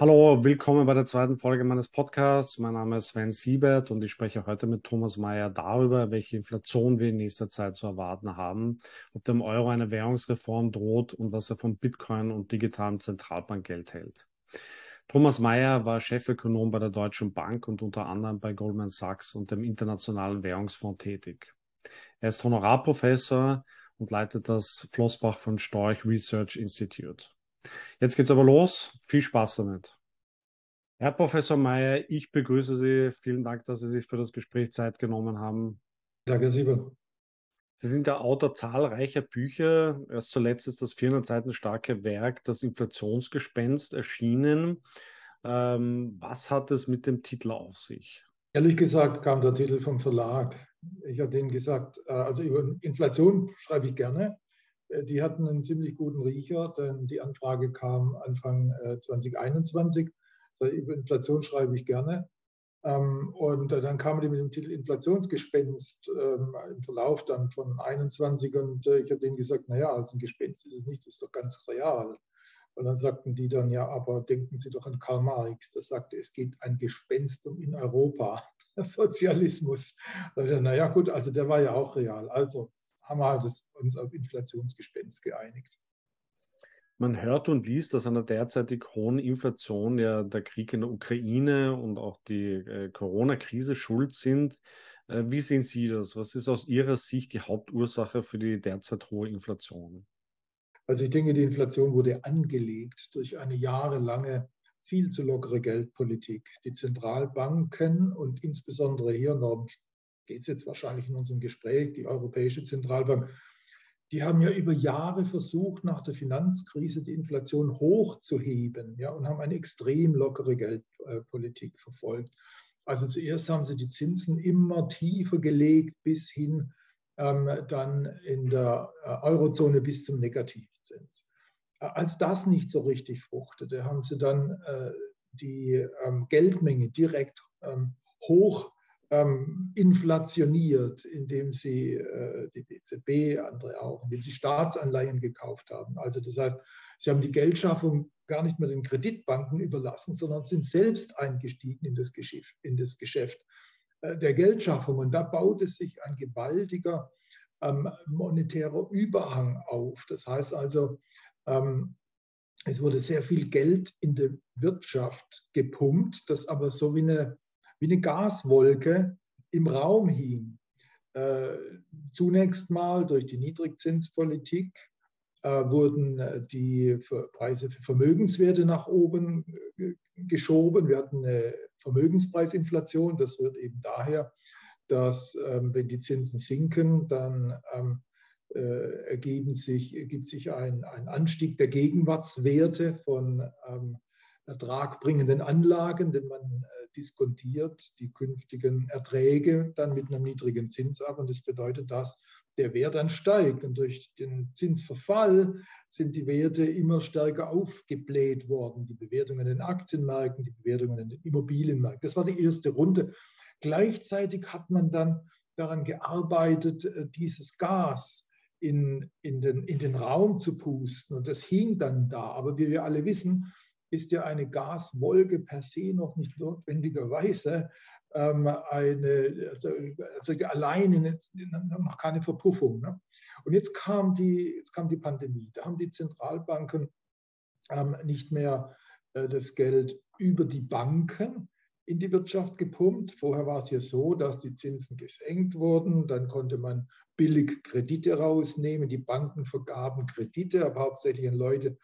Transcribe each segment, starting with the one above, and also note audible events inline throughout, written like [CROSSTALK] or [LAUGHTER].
Hallo, willkommen bei der zweiten Folge meines Podcasts. Mein Name ist Sven Siebert und ich spreche heute mit Thomas Mayer darüber, welche Inflation wir in nächster Zeit zu erwarten haben, ob dem Euro eine Währungsreform droht und was er von Bitcoin und digitalem Zentralbankgeld hält. Thomas Mayer war Chefökonom bei der Deutschen Bank und unter anderem bei Goldman Sachs und dem Internationalen Währungsfonds tätig. Er ist Honorarprofessor und leitet das Flossbach von Storch Research Institute. Jetzt geht's aber los. Viel Spaß damit. Herr Professor Mayer, ich begrüße Sie. Vielen Dank, dass Sie sich für das Gespräch Zeit genommen haben. Danke, Herr Sieber. Sie sind der Autor zahlreicher Bücher. Erst zuletzt ist das 400 Seiten starke Werk Das Inflationsgespenst erschienen. Ähm, was hat es mit dem Titel auf sich? Ehrlich gesagt kam der Titel vom Verlag. Ich habe denen gesagt, äh, also über Inflation schreibe ich gerne. Äh, die hatten einen ziemlich guten Riecher, denn die Anfrage kam Anfang 2021. Also über Inflation schreibe ich gerne. Ähm, und äh, dann kamen die mit dem Titel Inflationsgespenst ähm, im Verlauf dann von 21 und ich habe denen gesagt, naja, als ein Gespenst ist es nicht, das ist doch ganz real. Und dann sagten die dann, ja, aber denken Sie doch an Karl Marx, der sagte, es geht ein Gespenst um in Europa, [LAUGHS] Sozialismus. naja gut, also der war ja auch real. Also haben wir halt uns auf Inflationsgespenst geeinigt. Man hört und liest, dass an der derzeitig hohen Inflation ja der Krieg in der Ukraine und auch die äh, Corona-Krise schuld sind. Äh, wie sehen Sie das? Was ist aus Ihrer Sicht die Hauptursache für die derzeit hohe Inflation? Also ich denke, die Inflation wurde angelegt durch eine jahrelange viel zu lockere Geldpolitik. Die Zentralbanken und insbesondere hier, geht es jetzt wahrscheinlich in unserem Gespräch, die Europäische Zentralbank, die haben ja über Jahre versucht, nach der Finanzkrise die Inflation hochzuheben ja, und haben eine extrem lockere Geldpolitik verfolgt. Also zuerst haben sie die Zinsen immer tiefer gelegt bis hin ähm, dann in der äh, Eurozone bis zum Negativzins. Als das nicht so richtig fruchtete, haben sie dann äh, die ähm, Geldmenge direkt ähm, hoch inflationiert, indem sie die DZB, andere auch, indem sie Staatsanleihen gekauft haben. Also das heißt, sie haben die Geldschaffung gar nicht mehr den Kreditbanken überlassen, sondern sind selbst eingestiegen in das Geschäft. In das Geschäft. Äh, der Geldschaffung. Und da baute sich ein gewaltiger ähm, monetärer Überhang auf. Das heißt also, ähm, es wurde sehr viel Geld in die Wirtschaft gepumpt, das aber so wie eine, wie eine Gaswolke im Raum hing. Äh, zunächst mal durch die Niedrigzinspolitik äh, wurden äh, die Preise für Vermögenswerte nach oben äh, geschoben. Wir hatten eine Vermögenspreisinflation. Das wird eben daher, dass ähm, wenn die Zinsen sinken, dann ähm, äh, ergeben sich, ergibt sich ein, ein Anstieg der Gegenwartswerte von ähm, ertragbringenden Anlagen, denn man äh, diskontiert die künftigen Erträge dann mit einem niedrigen Zins ab. Und das bedeutet, dass der Wert dann steigt. Und durch den Zinsverfall sind die Werte immer stärker aufgebläht worden. Die Bewertungen in den Aktienmärkten, die Bewertungen in den Immobilienmärkten. Das war die erste Runde. Gleichzeitig hat man dann daran gearbeitet, äh, dieses Gas in, in, den, in den Raum zu pusten. Und das hing dann da. Aber wie wir alle wissen, ist ja eine Gaswolke per se noch nicht notwendigerweise ähm, eine, also, also alleine noch keine Verpuffung. Ne? Und jetzt kam, die, jetzt kam die Pandemie. Da haben die Zentralbanken ähm, nicht mehr äh, das Geld über die Banken in die Wirtschaft gepumpt. Vorher war es ja so, dass die Zinsen gesenkt wurden. Dann konnte man billig Kredite rausnehmen. Die Banken vergaben Kredite, aber hauptsächlich an Leute,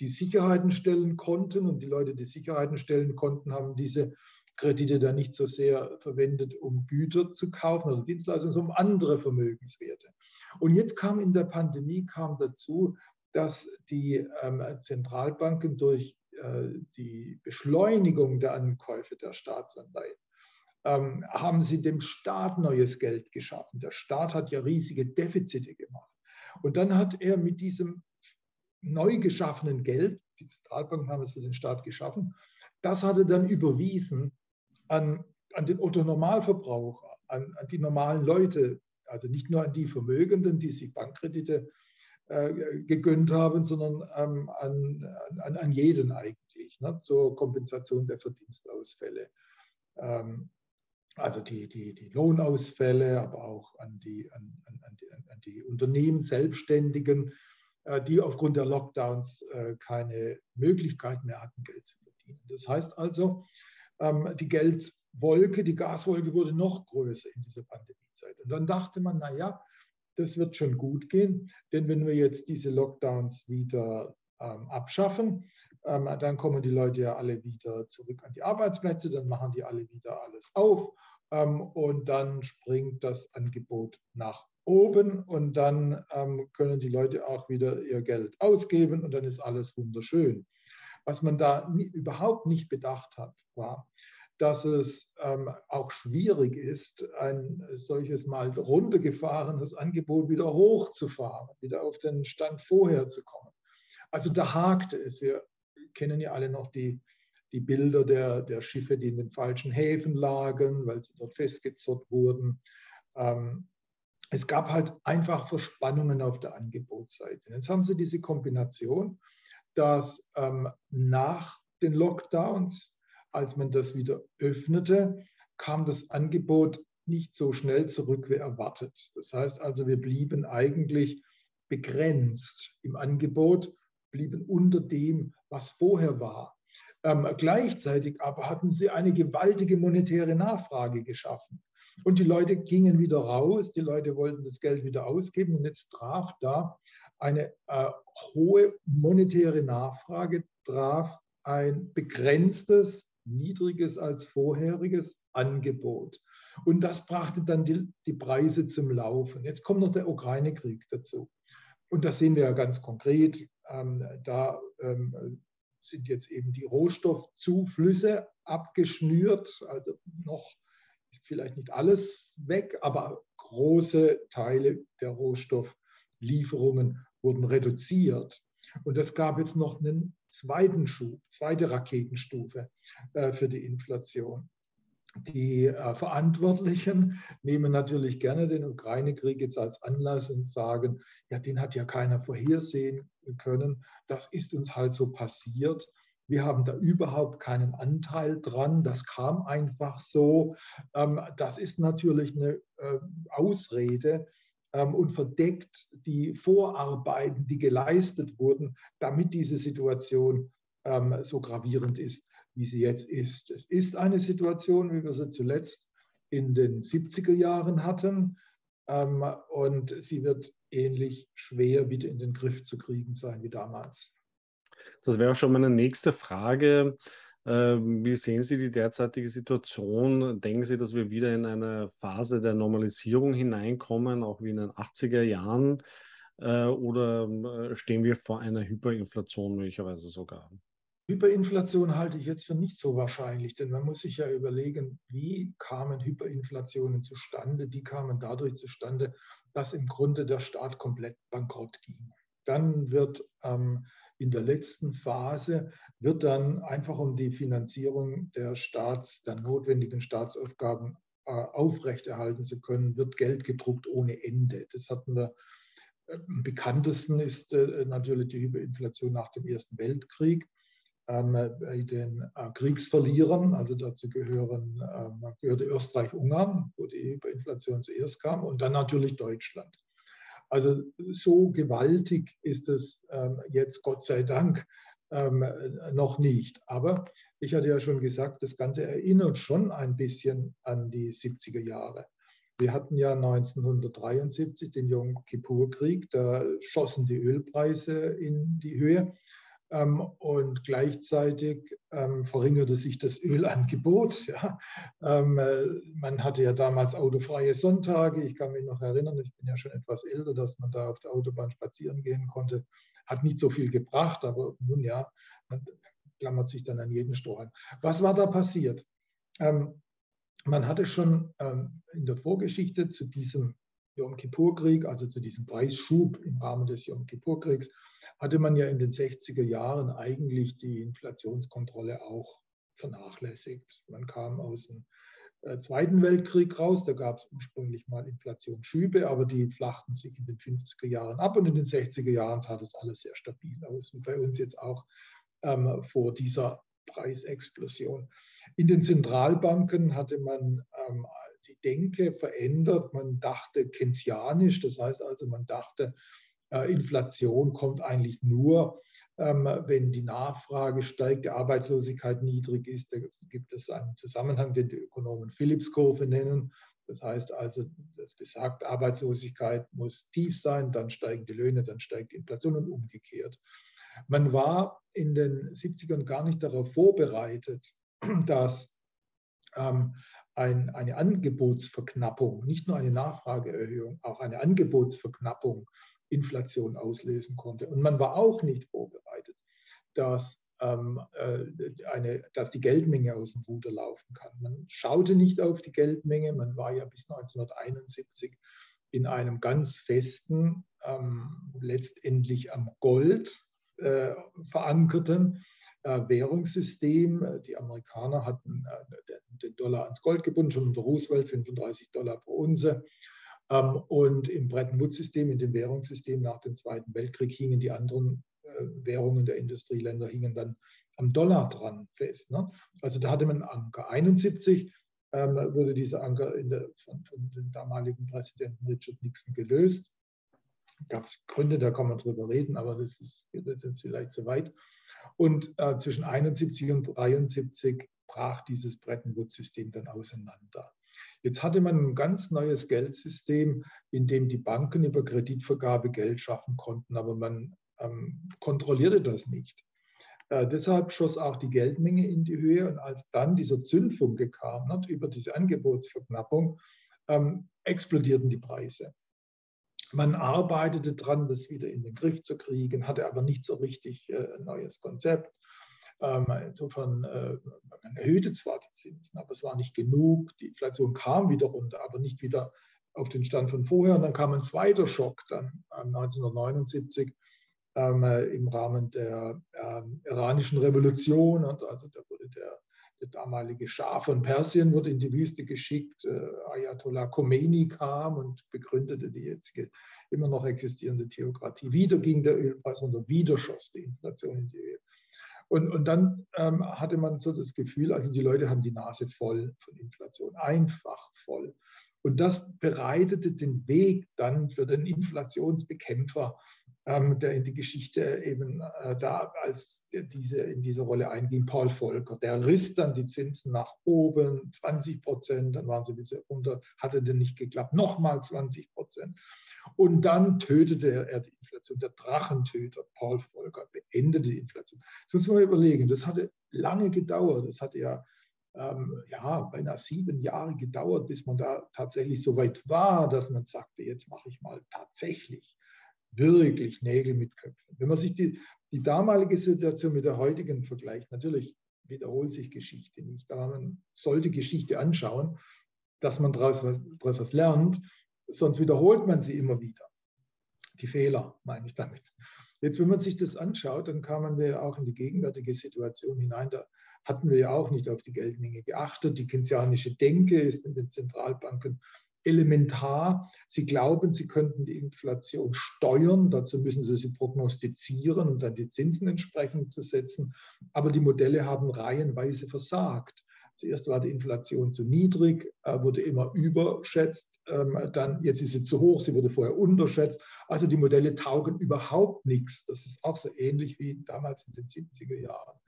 die Sicherheiten stellen konnten. Und die Leute, die Sicherheiten stellen konnten, haben diese Kredite dann nicht so sehr verwendet, um Güter zu kaufen oder Dienstleistungen, sondern um andere Vermögenswerte. Und jetzt kam in der Pandemie kam dazu, dass die ähm, Zentralbanken durch äh, die Beschleunigung der Ankäufe der Staatsanleihen ähm, haben sie dem Staat neues Geld geschaffen. Der Staat hat ja riesige Defizite gemacht. Und dann hat er mit diesem neu geschaffenen Geld, die Zentralbanken haben es für den Staat geschaffen, das hat er dann überwiesen an, an den Otto-Normalverbraucher, an, an, die normalen Leute, also nicht nur an die Vermögenden, die sich Bankkredite äh, gegönnt haben, sondern ähm, an, an, an jeden eigentlich. ne, zur Kompensation der Verdienstausfälle. Ähm, also die, die, die Lohnausfälle, aber auch an die, an, an, die, an die Unternehmen, Selbstständigen, die aufgrund der Lockdowns äh, keine Möglichkeit mehr hatten, Geld zu verdienen. Das heißt also, ähm, die Geldwolke, die Gaswolke wurde noch größer in dieser Pandemiezeit. Und dann dachte man, naja, das wird schon gut gehen, denn wenn wir jetzt diese Lockdowns wieder ähm, abschaffen, ähm, dann kommen die Leute ja alle wieder zurück an die Arbeitsplätze, dann machen die alle wieder alles auf und dann springt das Angebot nach oben und dann ähm, können die Leute auch wieder ihr Geld ausgeben und dann ist alles wunderschön. Was man da nie, überhaupt nicht bedacht hat, war, dass es ähm, auch schwierig ist, ein solches mal runtergefahrenes Angebot wieder hochzufahren, wieder auf den Stand vorher zu kommen. Also da hakte es. Wir kennen ja alle noch die, die Bilder der, der Schiffe, die in den falschen Häfen lagen, weil sie dort festgezurrt wurden. Ähm, es gab halt einfach Verspannungen auf der Angebotsseite. Jetzt haben sie diese Kombination, dass ähm, nach den Lockdowns als man das wieder öffnete, kam das Angebot nicht so schnell zurück wie erwartet. Das heißt also, wir blieben eigentlich begrenzt im Angebot, blieben unter dem, was vorher war. Ähm, gleichzeitig aber hatten sie eine gewaltige monetäre Nachfrage geschaffen. Und die Leute gingen wieder raus, die Leute wollten das Geld wieder ausgeben und jetzt traf da eine äh, hohe monetäre Nachfrage, traf ein begrenztes niedriges als vorheriges Angebot. Und das brachte dann die, die Preise zum Laufen. Jetzt kommt noch der Ukraine-Krieg dazu. Und das sehen wir ja ganz konkret. Ähm, da ähm, sind jetzt eben die Rohstoffzuflüsse abgeschnürt. Also noch ist vielleicht nicht alles weg, aber große Teile der Rohstofflieferungen wurden reduziert. Und es gab jetzt noch einen zweiten Schub, zweite Raketenstufe äh, für die Inflation. Die äh, Verantwortlichen nehmen natürlich gerne den Ukraine-Krieg jetzt als Anlass und sagen, ja, den hat ja keiner vorhersehen können. Das ist uns halt so passiert. Wir haben da überhaupt keinen Anteil dran. Das kam einfach so. Ähm, das ist natürlich eine äh, Ausrede, ähm, und verdeckt die Vorarbeiten, die geleistet wurden, damit diese Situation ähm, so gravierend ist, wie sie jetzt ist. Es ist eine Situation, wie wir sie zuletzt in den 70er Jahren hatten. Und sie wird ähnlich schwer wieder in den Griff zu kriegen sein wie damals. Das wäre auch schon meine nächste Frage. Ähm, wie sehen Sie die derzeitige Situation? Denken Sie, dass wir wieder in eine Phase der Normalisierung hineinkommen, auch wie in den 80er Jahren? Äh, oder äh, stehen wir vor einer Hyperinflation möglicherweise sogar? Hyperinflation halte ich jetzt für nicht so wahrscheinlich, denn man muss sich ja überlegen, wie kamen Hyperinflationen zustande? Die kamen dadurch zustande, dass im Grunde der Staat komplett bankrott ging. Dann wird ähm, in der letzten Phase wird dann einfach um die Finanzierung der Staats, der notwendigen Staatsaufgaben äh, aufrechterhalten zu können, wird Geld gedruckt ohne Ende. Das hatten wir. Äh, am bekanntesten ist äh, natürlich die Hyperinflation nach dem Ersten Weltkrieg. Ähm, bei den Kriegsverlierern, also dazu gehören, äh, gehörte Österreich-Ungarn, wo die Hyperinflation zuerst kam, und dann natürlich Deutschland. Also so gewaltig ist es ähm, jetzt Gott sei Dank ähm, noch nicht. Aber ich hatte ja schon gesagt, das Ganze erinnert schon ein bisschen an die 70er Jahre. Wir hatten ja 1973 den Yom Kippur-Krieg, da schossen die Ölpreise in die Höhe. Ähm, und gleichzeitig ähm, verringerte sich das Ölangebot. [LAUGHS] Ja. Ähm, äh, man hatte ja damals autofreie Sonntage. Ich kann mich noch erinnern, ich bin ja schon etwas älter, dass man da auf der Autobahn spazieren gehen konnte. Hat nicht so viel gebracht, aber nun ja, man klammert sich dann an jeden Strohhalm. Was war da passiert? man hatte schon in der Vorgeschichte zu diesem Yom Kippur-Krieg, also zu diesem Preisschub im Rahmen des Yom Kippur-Kriegs, hatte man ja in den 60er Jahren eigentlich die Inflationskontrolle auch vernachlässigt. Man kam aus dem äh, Zweiten Weltkrieg raus, da gab es ursprünglich mal Inflationsschübe, aber die flachten sich in den 50er Jahren ab und in den 60er Jahren sah das alles sehr stabil aus, wie bei uns jetzt auch ähm, vor dieser Preisexplosion. In den Zentralbanken hatte man ähm, Denke verändert. Man dachte keynesianisch, das heißt also, man dachte, äh, Inflation kommt eigentlich nur, ähm, wenn die Nachfrage steigt, die Arbeitslosigkeit niedrig ist. Da gibt es einen Zusammenhang, den die Ökonomen Phillips-Kurve nennen. Das heißt also, das besagt, Arbeitslosigkeit muss tief sein, dann steigen die Löhne, dann steigt die Inflation und umgekehrt. Man war in den 70ern gar nicht darauf vorbereitet, [CLEARS THROAT] dass ähm, ein, eine Angebotsverknappung, nicht nur eine Nachfrageerhöhung, auch eine Angebotsverknappung Inflation auslösen konnte. Und man war auch nicht vorbereitet, dass, ähm, äh, eine, dass die Geldmenge aus dem Ruder laufen kann. Man schaute nicht auf die Geldmenge. Man war ja bis 1971 in einem ganz festen, ähm, letztendlich am Gold äh, verankerten Währungssystem. Die Amerikaner hatten äh, den Dollar ans Gold gebunden, schon unter Roosevelt 35 Dollar pro Unze. Ähm, und im Bretton Woods-System, in dem Währungssystem nach dem Zweiten Weltkrieg, hingen die anderen Währungen der Industrieländer hingen dann am Dollar dran fest. Ne? Also da hatte man einen Anker. 71 ähm, wurde dieser Anker der, von, von, dem damaligen Präsidenten Richard Nixon gelöst. Gab es Gründe, da kann man drüber reden, aber das ist jetzt vielleicht zu weit. Und äh, zwischen 71 und 73 brach dieses Bretton Woods-System dann auseinander. Jetzt hatte man ein ganz neues Geldsystem, in dem die Banken über Kreditvergabe Geld schaffen konnten, aber man ähm, kontrollierte das nicht. Äh, deshalb schoss auch die Geldmenge in die Höhe und als dann dieser Zündfunke kam ne, über diese Angebotsverknappung, ähm, explodierten die Preise. Man arbeitete daran, das wieder in den Griff zu kriegen, hatte aber nicht so richtig äh, ein neues Konzept. Ähm, insofern, äh, man erhöhte zwar die Zinsen, aber es war nicht genug. Die Inflation kam wieder runter, aber nicht wieder auf den Stand von vorher. Und dann kam ein zweiter Schock dann 1979 ähm, äh, im Rahmen der ähm, iranischen Revolution. Und also da wurde der der damalige Schah von Persien wurde in die Wüste geschickt. Äh, Ayatollah Khomeini kam und begründete die jetzige immer noch existierende Theokratie. Wieder ging der Ölpreis runter, wieder schoss die Inflation in die Höhe. Und, und dann ähm, hatte man so das Gefühl, also die Leute haben die Nase voll von Inflation, einfach voll. Und das bereitete den Weg dann für den Inflationsbekämpfer ähm, der in die Geschichte eben äh, da als diese in diese Rolle einging, Paul Volcker. Der riss dann die Zinsen nach oben, 20 Prozent, dann waren sie diese runter, hatte denn nicht geklappt, nochmal 20 Prozent. Und dann tötete er die Inflation. Der Drachentöter Paul Volcker beendete die Inflation. Das muss man überlegen. Das hatte lange gedauert. Das hatte ja ähm, ja, beinahe sieben Jahre gedauert, bis man da tatsächlich so weit war, dass man sagte, jetzt mache ich mal tatsächlich wirklich Nägel mit Köpfen. Wenn man sich die, die damalige Situation mit der heutigen vergleicht, natürlich wiederholt sich Geschichte nicht, aber man sollte Geschichte anschauen, dass man daraus, daraus was lernt, sonst wiederholt man sie immer wieder. Die Fehler meine ich damit. Jetzt, wenn man sich das anschaut, dann kamen wir auch in die gegenwärtige Situation hinein. Da hatten wir ja auch nicht auf die Geldmenge geachtet. Die keynesianische Denke ist in den Zentralbanken elementar. Sie glauben, sie könnten die Inflation steuern. Dazu müssen sie sie prognostizieren und dann die Zinsen entsprechend zu setzen. Aber die Modelle haben reihenweise versagt. Zuerst war die Inflation zu niedrig, äh, wurde immer überschätzt. Ähm, dann jetzt ist sie zu hoch, sie wurde vorher unterschätzt. Also die Modelle taugen überhaupt nichts. Das ist auch so ähnlich wie damals in den 70er Jahren.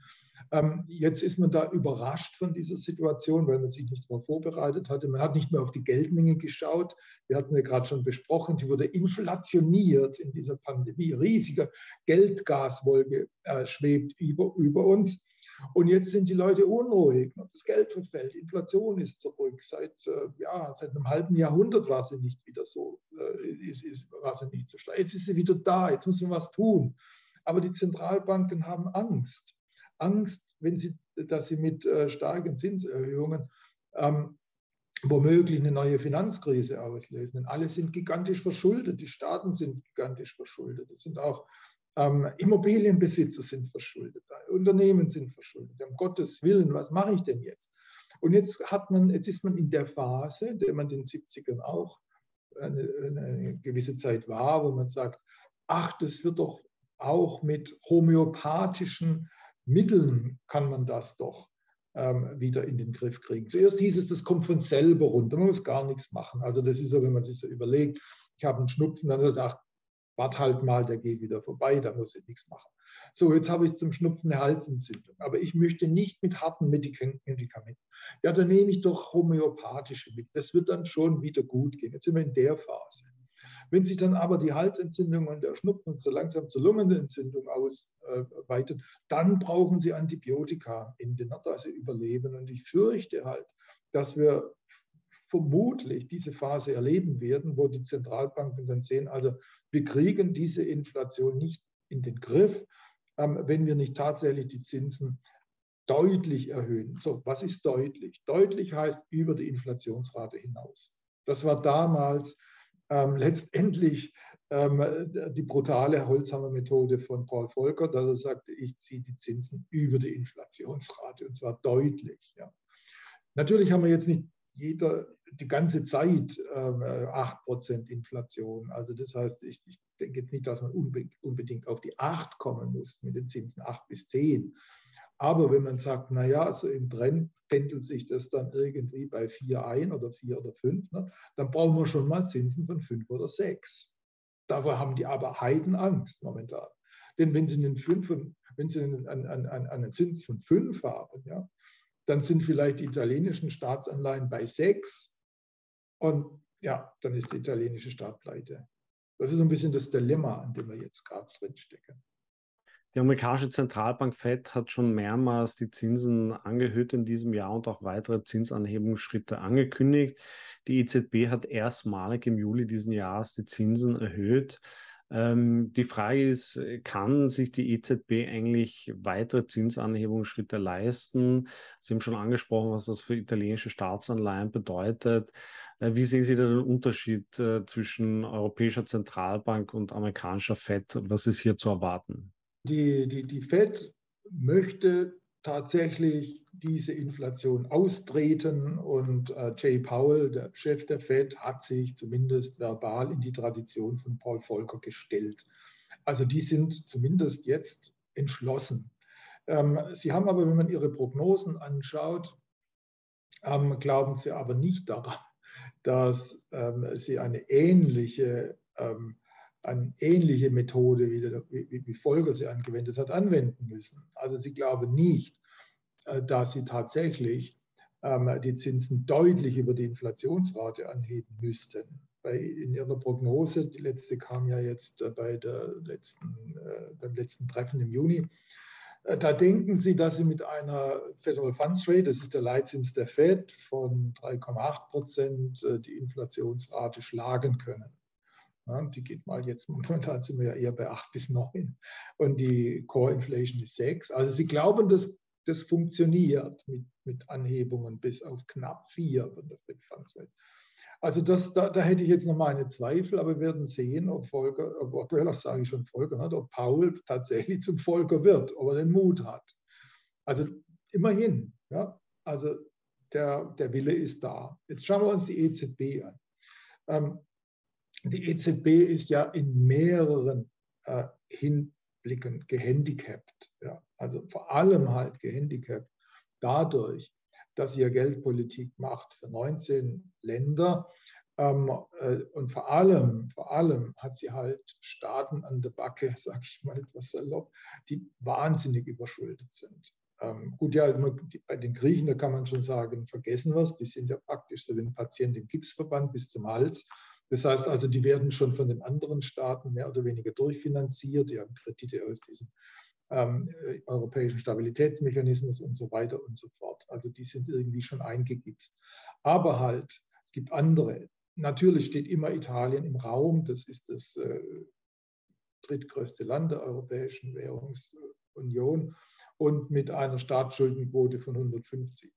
Ähm, jetzt ist man da überrascht von dieser Situation, weil man sich nicht darauf vorbereitet hatte. Man hat nicht mehr auf die Geldmenge geschaut. Wir hatten ja gerade schon besprochen, die wurde inflationiert in dieser Pandemie. Riesige Geldgaswolke äh, schwebt über, über uns. Und jetzt sind die Leute unruhig. Das Geld verfällt, Inflation ist zurück. Seit, äh, ja, seit einem halben Jahrhundert war sie nicht wieder so, äh, ist, ist, war sie nicht so stark. Jetzt ist sie wieder da, jetzt muss man was tun. Aber die Zentralbanken haben Angst. Angst, wenn sie, dass sie mit äh, starken Zinserhöhungen ähm, womöglich eine neue Finanzkrise auslösen. Denn alle sind gigantisch verschuldet, die Staaten sind gigantisch verschuldet. Es sind auch ähm, Immobilienbesitzer sind verschuldet, Unternehmen sind verschuldet. Um Gottes Willen, was mache ich denn jetzt? Und jetzt hat man, jetzt ist man in der Phase, in der man in den 70ern auch eine, eine gewisse Zeit war, wo man sagt, ach, das wird doch auch mit homöopathischen Mitteln kann man das doch ähm, wieder in den Griff kriegen. Zuerst hieß es, das kommt von selber runter, man muss gar nichts machen. Also das ist so, wenn man sich so überlegt, ich habe einen Schnupfen, dann sagt, wart halt mal, der geht wieder vorbei, da muss ich nichts machen. So, jetzt habe ich zum Schnupfen eine Halsentzündung, aber ich möchte nicht mit harten Medikamenten. Ja, dann nehme ich doch homöopathische mit. Das wird dann schon wieder gut gehen. Jetzt sind wir in der Phase. Wenn sich dann aber die Halsentzündung und der Schnupfen so langsam zur Lungenentzündung ausweitet, dann brauchen sie Antibiotika in den sie überleben. Und ich fürchte halt, dass wir vermutlich diese Phase erleben werden, wo die Zentralbanken dann sehen, also wir kriegen diese Inflation nicht in den Griff, ähm, wenn wir nicht tatsächlich die Zinsen deutlich erhöhen. So, was ist deutlich? Deutlich heißt über die Inflationsrate hinaus. Das war damals ähm, letztendlich ähm, die brutale Holzhammer-Methode von Paul Volcker, dass er sagte, ich ziehe die Zinsen über die Inflationsrate und zwar deutlich. Ja. Natürlich haben wir jetzt nicht jeder, die ganze Zeit äh, 8% Inflation. Also das heißt, ich, ich, denke jetzt nicht, dass man unbedingt auf die 8 kommen muss mit den Zinsen 8 bis 10. Aber wenn man sagt, naja, so im Trend pendelt sich das dann irgendwie bei 4 ein oder 4 oder 5, ne, dann brauchen wir schon mal Zinsen von 5 oder 6. Davor haben die aber Heidenangst momentan. Denn wenn sie einen, 5, wenn sie einen, einen, einen, Zins von 5 haben, ja, dann sind vielleicht die italienischen Staatsanleihen bei 6 und ja, dann ist die italienische Staat pleite. Das ist ein bisschen das Dilemma, an dem wir jetzt gerade drinstecken. Die amerikanische Zentralbank Fed hat schon mehrmals die Zinsen angehöht in diesem Jahr und auch weitere Zinsanhebungsschritte angekündigt. Die EZB hat erstmalig im Juli diesen Jahres die Zinsen erhöht. Ähm, die Frage ist, kann sich die EZB eigentlich weitere Zinsanhebungsschritte leisten? Sie haben schon angesprochen, was das für italienische Staatsanleihen bedeutet. Äh, wie sehen Sie da den Unterschied äh, zwischen Europäischer Zentralbank und amerikanischer Fed? Was ist hier zu erwarten? Die, die, die Fed möchte tatsächlich diese Inflation austreten und äh, Jay Powell, der Chef der Fed, hat sich zumindest verbal in die Tradition von Paul Volcker gestellt. Also die sind zumindest jetzt entschlossen. Ähm, sie haben aber, wenn man ihre Prognosen anschaut, ähm, glauben sie aber nicht daran, [LAUGHS] dass ähm, sie eine ähnliche ähm, eine ähnliche Methode, wie, der, wie, wie Volker sie angewendet hat, anwenden müssen. Also sie glauben nicht, äh, dass sie tatsächlich ähm, die Zinsen deutlich über die Inflationsrate anheben müssten. Bei, in ihrer Prognose, die letzte kam ja jetzt äh, bei der letzten, äh, beim letzten Treffen im Juni, da denken Sie, dass Sie mit einer Federal Funds Rate, das ist der Leitzins der Fed, von 3,8 Prozent die Inflationsrate schlagen können. Die geht mal jetzt, [LAUGHS] momentan sind wir ja eher bei 8 bis 9 und die Core Inflation ist 6. Also sie glauben, dass das funktioniert mit, mit Anhebungen bis auf knapp 4 von der Rate. Also das, da, da, hätte ich jetzt noch meine Zweifel, aber wir werden sehen, ob Volker, ob, sage ich schon Volker, nicht, ob Paul tatsächlich zum Volker wird, ob er den Mut hat. Also immerhin, ja, also der, der Wille ist da. Jetzt schauen wir uns die EZB an. Ähm, die EZB ist ja in mehreren äh, Hinblicken gehandicapt. Ja. Also vor allem halt gehandicapt dadurch, dass sie ja Geldpolitik macht für 19 Länder. Ähm, äh, und vor allem, vor allem hat sie halt Staaten an der Backe, [LAUGHS] sage ich mal etwas salopp, die wahnsinnig überschuldet sind. Ähm, gut, ja, bei den Griechen, da kann man schon sagen, vergessen was, die sind ja praktisch so wie ein Patient im Gipsverband bis zum Hals. Das heißt also, die werden schon von den anderen Staaten mehr oder weniger durchfinanziert. Die haben Kredite aus diesem ähm, europäischen Stabilitätsmechanismus und so weiter und so fort. Also die sind irgendwie schon eingegipst. Aber halt, es gibt andere. Natürlich steht immer Italien im Raum. Das ist das äh, drittgrößte Land der Europäischen Währungsunion und mit einer Staatsschuldenquote von 150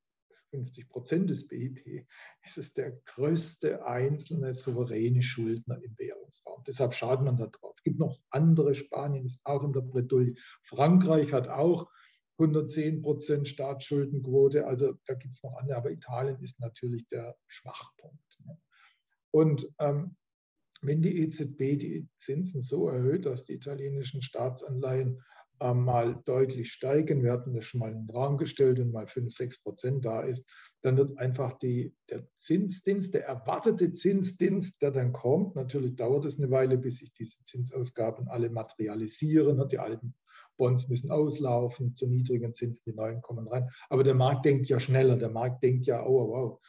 50 Prozent des BIP, ist es der größte einzelne souveräne Schuldner im Währungsraum. Deshalb schaut man da drauf. Es gibt noch andere, Spanien ist auch in der Bredouille. Frankreich hat auch 110 Prozent Staatsschuldenquote. Also da gibt es noch andere, aber Italien ist natürlich der Schwachpunkt. Ne? Und ähm, wenn die EZB die Zinsen so erhöht, dass die italienischen Staatsanleihen mal deutlich steigen, wir hatten das schon mal in den Raum gestellt und mal 5, 6 Prozent da ist, dann wird einfach die, der Zinsdienst, der erwartete Zinsdienst, der dann kommt, natürlich dauert es eine Weile, bis sich diese Zinsausgaben alle materialisieren. Die alten Bonds müssen auslaufen, zu niedrigen Zinsen, die neuen kommen rein. Aber der Markt denkt ja schneller. Der Markt denkt ja, oh, wow,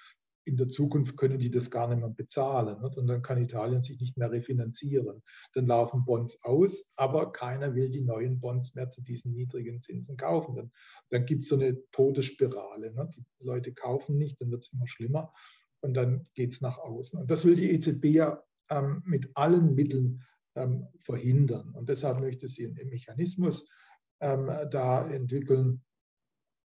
in der Zukunft können die das gar nicht mehr bezahlen. Und dann kann Italien sich nicht mehr refinanzieren. Dann laufen Bonds aus, aber keiner will die neuen Bonds mehr zu diesen niedrigen Zinsen kaufen. Dann, dann gibt es so eine Todesspirale. Die Leute kaufen nicht, dann wird es immer schlimmer und dann geht es nach außen. Und das will die EZB ja ähm, mit allen Mitteln ähm, verhindern. Und deshalb möchte sie einen Mechanismus ähm, da entwickeln,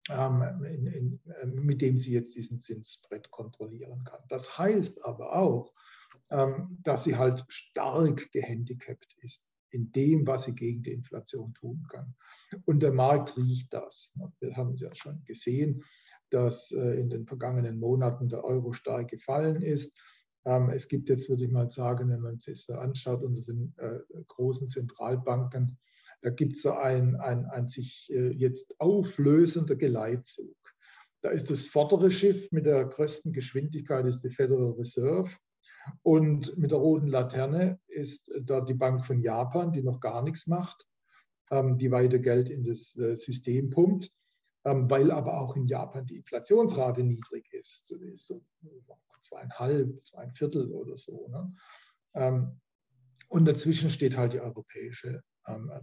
ähm, ähm, mit dem sie jetzt diesen Zinsspread kontrollieren kann. Das heißt aber auch, ähm, dass sie halt stark gehandicapt ist in dem, was sie gegen die Inflation tun kann. Und der Markt riecht das. Wir haben ja schon gesehen, dass äh, in den vergangenen Monaten der Euro stark gefallen ist. Es gibt jetzt, würde ich mal sagen, wenn man es sich anschaut, unter den äh, großen Zentralbanken da gibt es so ein, ein, ein sich äh, jetzt auflösender Geleitzug. Da ist das vordere Schiff mit der größten Geschwindigkeit ist die Federal Reserve. Und mit der roten Laterne ist da die Bank von Japan, die noch gar nichts macht, ähm, die weiter Geld in das äh, System pumpt, ähm, weil aber auch in Japan die Inflationsrate niedrig ist. Die ist so zweieinhalb, zweieinviertel oder so. Ne? Ähm, und dazwischen steht halt die europäische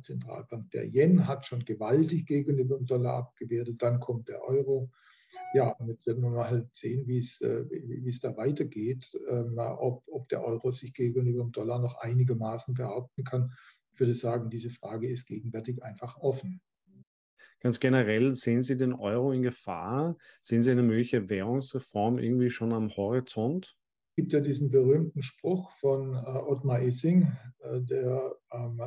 Zentralbank. Der Yen hat schon gewaltig gegenüber dem Dollar abgewertet, dann kommt der Euro. Ja, und jetzt werden wir mal halt sehen, wie es, äh, wie es da weitergeht, ähm, ob, ob der Euro sich gegenüber dem Dollar noch einigermaßen behaupten kann. Ich würde sagen, diese Frage ist gegenwärtig einfach offen. Ganz generell sehen Sie den Euro in Gefahr? Sehen Sie eine mögliche Währungsreform irgendwie schon am Horizont? Es gibt ja diesen berühmten Spruch von äh, Ottmar Essing, äh, der ähm,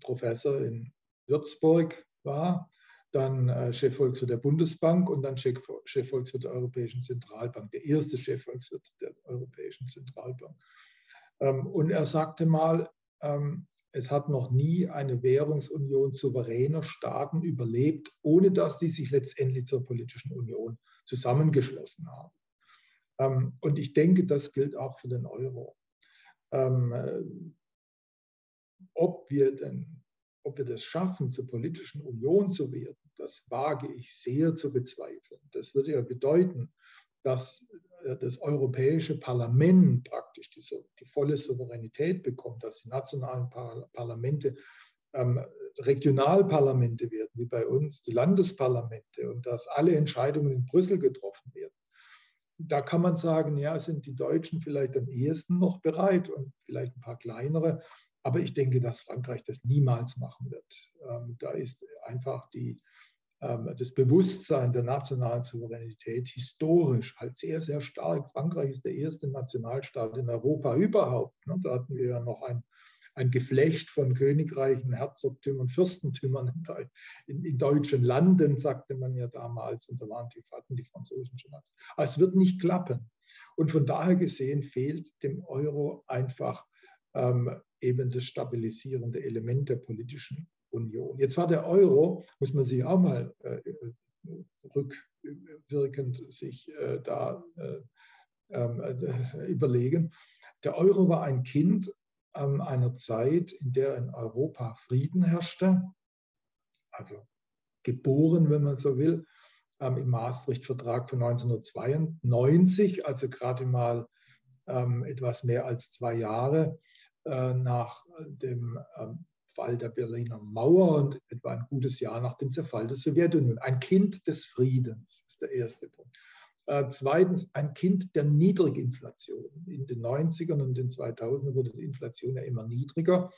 Professor in Würzburg war, dann äh, Chefvolkswirt der Bundesbank und dann Chefvolkswirt der Europäischen Zentralbank, der erste Chefvolkswirt der Europäischen Zentralbank. Ähm, und er sagte mal, ähm, es hat noch nie eine Währungsunion souveräner Staaten überlebt, ohne dass die sich letztendlich zur politischen Union zusammengeschlossen haben. Ähm, und ich denke, das gilt auch für den Euro. Äh, ob wir denn, ob wir das schaffen, zur politischen Union zu werden, das wage ich sehr zu bezweifeln. Das würde ja bedeuten, dass äh, das Europäische Parlament praktisch die, die volle Souveränität bekommt, dass die nationalen Parlamente ähm, Regionalparlamente werden, wie bei uns die Landesparlamente, und dass alle Entscheidungen in Brüssel getroffen werden. Da kann man sagen, ja, sind die Deutschen vielleicht am ehesten noch bereit und vielleicht ein paar kleinere, aber ich denke, dass Frankreich das niemals machen wird. Ähm, da ist einfach die, ähm, das Bewusstsein der nationalen Souveränität historisch halt sehr, sehr stark. Frankreich ist der erste Nationalstaat in Europa überhaupt. Ne? Da hatten wir ja noch ein, ein Geflecht von Königreichen, Herzogtümern, Fürstentümern in, in, deutschen Landen, sagte man ja damals. Und da waren die, hatten die Franzosen schon. Also es wird nicht klappen. Und von daher gesehen fehlt dem Euro einfach ähm, eben das stabilisierende Element der politischen Union. Jetzt war der Euro, muss man sich auch mal äh, rückwirkend sich äh, da äh, ähm, äh, überlegen. Der Euro war ein Kind ähm, einer Zeit, in der in Europa Frieden herrschte, also geboren, wenn man so will, ähm, im Maastricht-Vertrag von 1992, also gerade mal etwas mehr als zwei Jahre äh, nach dem ähm, Fall der Berliner Mauer und etwa ein gutes Jahr nach dem Zerfall der Sowjetunion. Ein Kind des Friedens ist der erste Punkt. Äh, zweitens, ein Kind der Niedriginflation. In den 90ern und den 2000ern wurde die Inflation ja immer niedriger.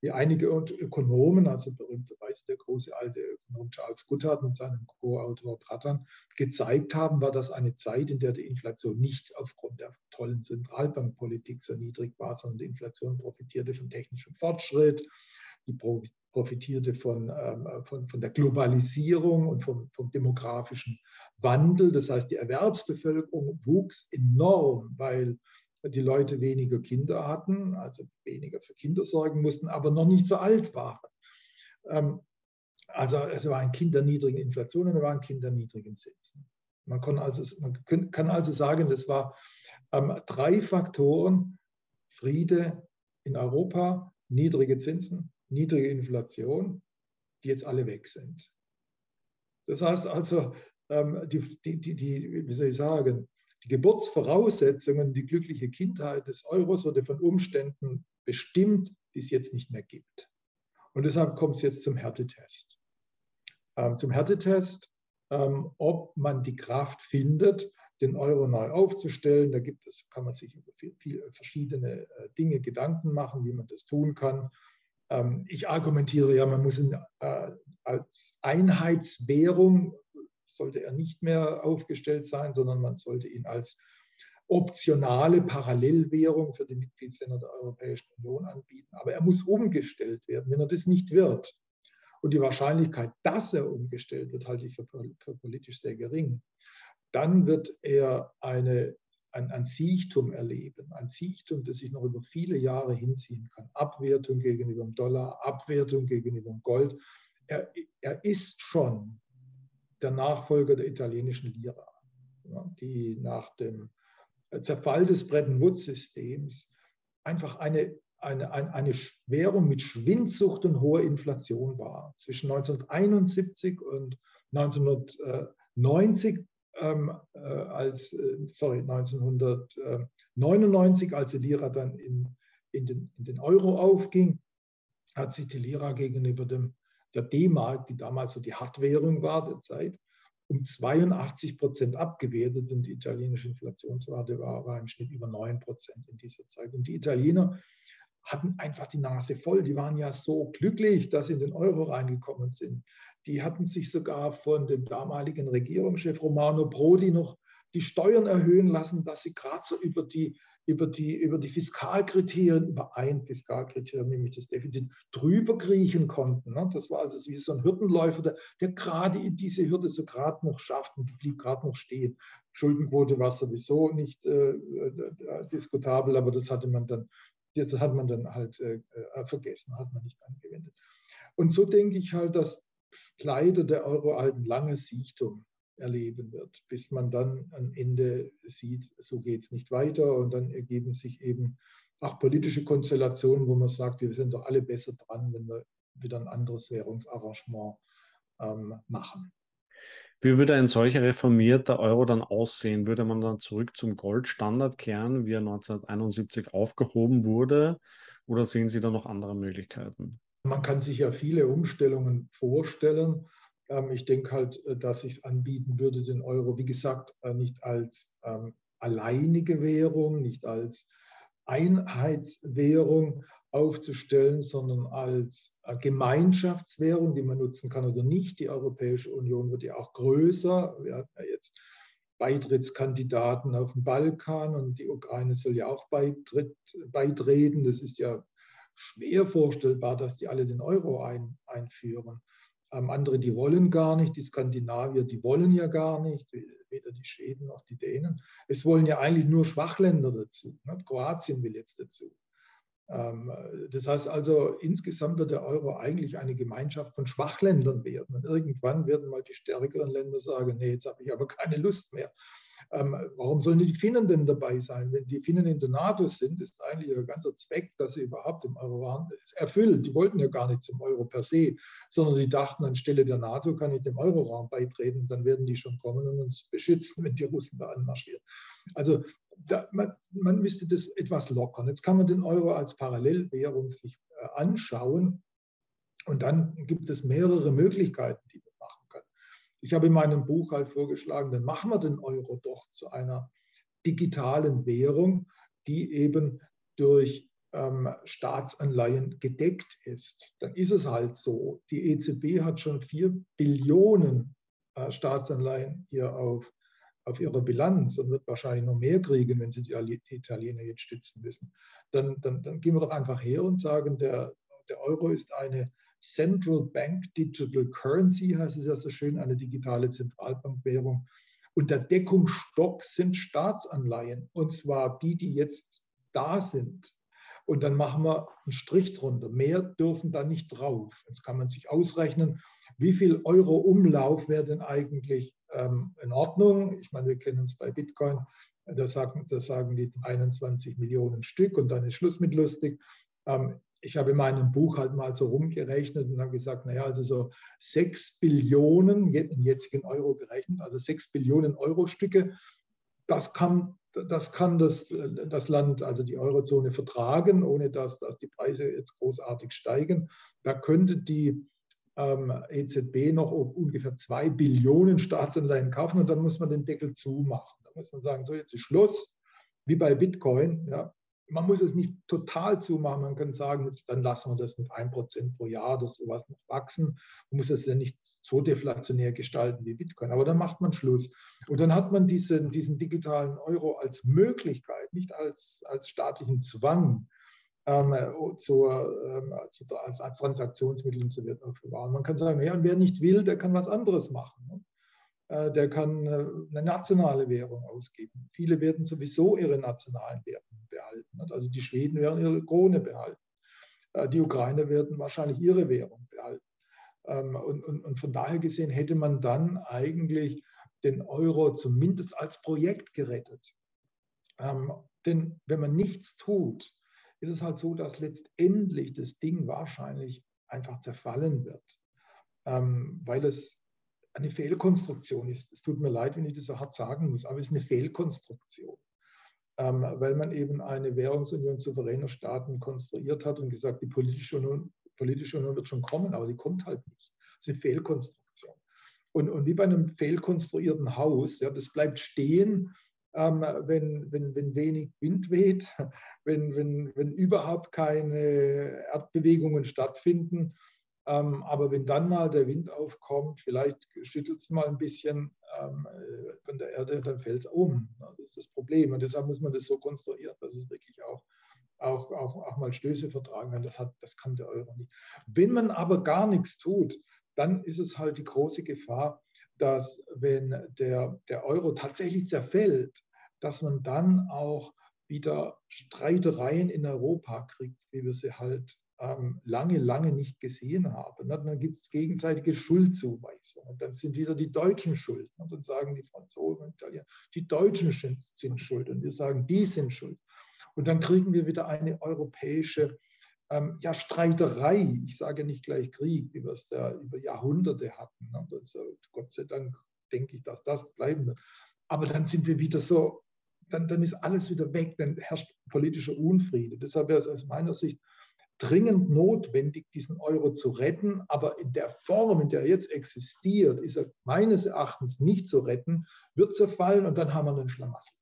Wie einige Ökonomen, also berühmterweise der große alte Ökonom Charles Goodhart und seinem Co-Autor Prattern, gezeigt haben, war das eine Zeit, in der die Inflation nicht aufgrund der tollen Zentralbankpolitik so niedrig war, sondern die Inflation profitierte von technischem Fortschritt, die profitierte von, ähm, von, von der Globalisierung und vom, vom demografischen Wandel. Das heißt, die Erwerbsbevölkerung wuchs enorm, weil die Leute weniger Kinder hatten, also weniger für Kinder sorgen mussten, aber noch nicht so alt waren. Ähm, Also es war ein Kind der niedrigen Inflation und es war ein Kind der niedrigen Zinsen. Man kann also, man kann also sagen, es war ähm, drei Faktoren, Friede in Europa, niedrige Zinsen, niedrige Inflation, die jetzt alle weg sind. Das heißt also, ähm, die, die, die, wie soll ich sagen, die Geburtsvoraussetzungen, die glückliche Kindheit des Euros wurde von Umständen bestimmt, die es jetzt nicht mehr gibt. Und deshalb kommt es jetzt zum Härtetest. Ähm, zum Härtetest, ähm, ob man die Kraft findet, den Euro neu aufzustellen. Da gibt es, kann man sich über viel, viel verschiedene äh, Dinge Gedanken machen, wie man das tun kann. Ähm, ich argumentiere ja, man muss ihn äh, als Einheitswährung sollte er nicht mehr aufgestellt sein, sondern man sollte ihn als optionale Parallelwährung für die Mitgliedsländer der Europäischen Union anbieten. Aber er muss umgestellt werden. Wenn er das nicht wird, und die Wahrscheinlichkeit, dass er umgestellt wird, halte ich für, für politisch sehr gering, dann wird er eine, ein, ein Siechtum erleben. Ein Siechtum, das sich noch über viele Jahre hinziehen kann. Abwertung gegenüber dem Dollar, Abwertung gegenüber dem Gold. Er, er ist schon der Nachfolger der italienischen Lira, die nach dem Zerfall des Bretton Woods-Systems einfach eine, eine, eine, Währung mit Schwindsucht und hoher Inflation war. Zwischen 1971 und 1990 ähm, äh, als, äh, sorry, 1999, als die Lira dann in, in, den, in den Euro aufging, hat sich die Lira gegenüber dem der D-Mark, die damals so die Hartwährung war der Zeit, um 82 Prozent abgewertet und die italienische Inflationsrate war, war im Schnitt über 9 Prozent in dieser Zeit. Und die Italiener hatten einfach die Nase voll. Die waren ja so glücklich, dass sie in den Euro reingekommen sind. Die hatten sich sogar von dem damaligen Regierungschef Romano Prodi noch die Steuern erhöhen lassen, dass sie gerade so über die über die, über die Fiskalkriterien, über ein Fiskalkriterium, nämlich das Defizit, drüber kriechen konnten. Ne? Das war also wie so ein Hürdenläufer, der, der gerade in diese Hürde so gerade noch schafft und blieb gerade noch stehen. Schuldenquote war sowieso nicht äh, äh, diskutabel, aber das hatte man dann, das hat man dann halt äh, äh vergessen, hat man nicht angewendet. Und so denke ich halt, dass Kleider der Euro-Alten lange Siechtung erleben wird, bis man dann am Ende sieht, so geht es nicht weiter und dann ergeben sich eben auch politische Konstellationen, wo man sagt, wir sind doch alle besser dran, wenn wir wieder ein anderes Währungsarrangement ähm, machen. Wie würde ein solcher reformierter Euro dann aussehen? Würde man dann zurück zum Goldstandard kehren, wie er 1971 aufgehoben wurde? Oder sehen Sie da noch andere Möglichkeiten? Man kann sich ja viele Umstellungen vorstellen. Ähm, ich denke halt, äh, dass ich anbieten würde, den Euro, wie gesagt, äh, nicht als ähm, alleinige Währung, nicht als Einheitswährung aufzustellen, sondern als äh, Gemeinschaftswährung, die man nutzen kann oder nicht. Die Europäische Union wird ja auch größer. Wir hatten ja jetzt Beitrittskandidaten auf dem Balkan und die Ukraine soll ja auch beitritt, beitreten. Das ist ja schwer vorstellbar, dass die alle den Euro ein, einführen. Ähm, andere, die wollen gar nicht, die Skandinavier, die wollen ja gar nicht, weder die Schweden noch die Dänen. Es wollen ja eigentlich nur Schwachländer dazu. Ne? Kroatien will jetzt dazu. Ähm, das heißt also, insgesamt wird der Euro eigentlich eine Gemeinschaft von Schwachländern werden. Und irgendwann werden mal die stärkeren Länder sagen, nee, jetzt habe ich aber keine Lust mehr. Ähm, warum sollen die Finnen denn dabei sein? Wenn die Finnen in der NATO sind, ist eigentlich ein ganzer Zweck, dass sie überhaupt im Euro waren, erfüllt. Die wollten ja gar nicht zum Euro per se, sondern die dachten, anstelle der NATO kann ich dem Euroraum beitreten, dann werden die schon kommen und uns beschützen, wenn die Russen da anmarschieren. Also da, man, man müsste das etwas lockern. Jetzt kann man den Euro als Parallelwährung sich äh, anschauen und dann gibt es mehrere Möglichkeiten, die ich habe in meinem Buch halt vorgeschlagen, dann machen wir den Euro doch zu einer digitalen Währung, die eben durch ähm, Staatsanleihen gedeckt ist. Dann ist es halt so. Die EZB hat schon vier Billionen äh, Staatsanleihen hier auf, auf ihrer Bilanz und wird wahrscheinlich noch mehr kriegen, wenn sie die Italiener jetzt stützen müssen. Dann, dann, dann gehen wir doch einfach her und sagen, der, der Euro ist eine Central Bank Digital Currency, heißt es ja so schön, eine digitale Zentralbankwährung. Und der Deckungsstock sind Staatsanleihen, und zwar die, die jetzt da sind. und dann machen wir einen Strich drunter. Mehr dürfen da nicht drauf. Jetzt kann man sich ausrechnen, wie viel Euro Umlauf wäre denn eigentlich ähm, in Ordnung. Ich meine, wir kennen es bei Bitcoin, da sagen, da sagen die 21 Millionen Stück und dann ist Schluss mit lustig. Ähm, ich habe in meinem Buch halt mal so rumgerechnet und habe gesagt, naja, also so 6 Billionen, in jetzigen Euro gerechnet, also 6 Billionen Euro-Stücke, das kann, das, kann das, das Land, also die Eurozone, vertragen, ohne dass, dass die Preise jetzt großartig steigen. Da könnte die ähm, EZB noch ungefähr 2 Billionen Staatsanleihen kaufen und dann muss man den Deckel zumachen. Da muss man sagen, so jetzt ist Schluss, wie bei Bitcoin. Ja, man muss es nicht total zumachen. Man kann sagen, dann lassen wir das mit 1% pro Jahr oder sowas noch wachsen. Man muss es ja nicht so deflationär gestalten wie Bitcoin. Aber dann macht man Schluss. Und dann hat man diesen, diesen digitalen Euro als Möglichkeit, nicht als, als staatlichen Zwang, ähm, zur, ähm, als, als Transaktionsmittel zu verwahren. Man kann sagen, ja, und wer nicht will, der kann was anderes machen. Ne? Äh, der kann äh, eine nationale Währung ausgeben. Viele werden sowieso ihre nationalen Währungen behalten. Also die Schweden werden ihre Krone behalten. Äh, die Ukrainer werden wahrscheinlich ihre Währung behalten. Ähm, und, und, und von daher gesehen hätte man dann eigentlich den Euro zumindest als Projekt gerettet. Ähm, denn wenn man nichts tut, ist es halt so, dass letztendlich das Ding wahrscheinlich einfach zerfallen wird, ähm, weil es eine Fehlkonstruktion ist. Es tut mir leid, wenn ich das so hart sagen muss, aber es ist eine Fehlkonstruktion, weil man eben eine Währungsunion souveräner Staaten konstruiert hat und gesagt, die politische Union, politische Union wird schon kommen, aber die kommt halt nicht. Es ist eine Fehlkonstruktion. Und, und wie bei einem fehlkonstruierten Haus, ja, das bleibt stehen, ähm, wenn, wenn, wenn wenig Wind weht, [LAUGHS] wenn, wenn, wenn überhaupt keine Erdbewegungen stattfinden ähm, aber wenn dann mal der Wind aufkommt, vielleicht schüttelt es mal ein bisschen ähm, von der Erde, dann fällt es um. Das ist das Problem. Und deshalb muss man das so konstruieren, dass es wirklich auch, auch, auch, auch mal Stöße vertragen kann. Das, hat, das kann der Euro nicht. Wenn man aber gar nichts tut, dann ist es halt die große Gefahr, dass wenn der, der Euro tatsächlich zerfällt, dass man dann auch wieder Streitereien in Europa kriegt, wie wir sie halt lange, lange nicht gesehen haben. Dann gibt es gegenseitige Schuldzuweisungen. Dann sind wieder die Deutschen schuld. Und dann sagen die Franzosen und Italiener, die Deutschen sind schuld. Und wir sagen, die sind schuld. Und dann kriegen wir wieder eine europäische ähm, ja, Streiterei. Ich sage nicht gleich Krieg, wie wir es da über Jahrhunderte hatten. Und so, Gott sei Dank denke ich, dass das bleiben wird. Aber dann sind wir wieder so, dann, dann ist alles wieder weg, dann herrscht politischer Unfriede. Deshalb wäre es aus meiner Sicht dringend notwendig, diesen Euro zu retten. Aber in der Form, in der er jetzt existiert, ist er meines Erachtens nicht zu retten, wird zerfallen und dann haben wir einen Schlamassel.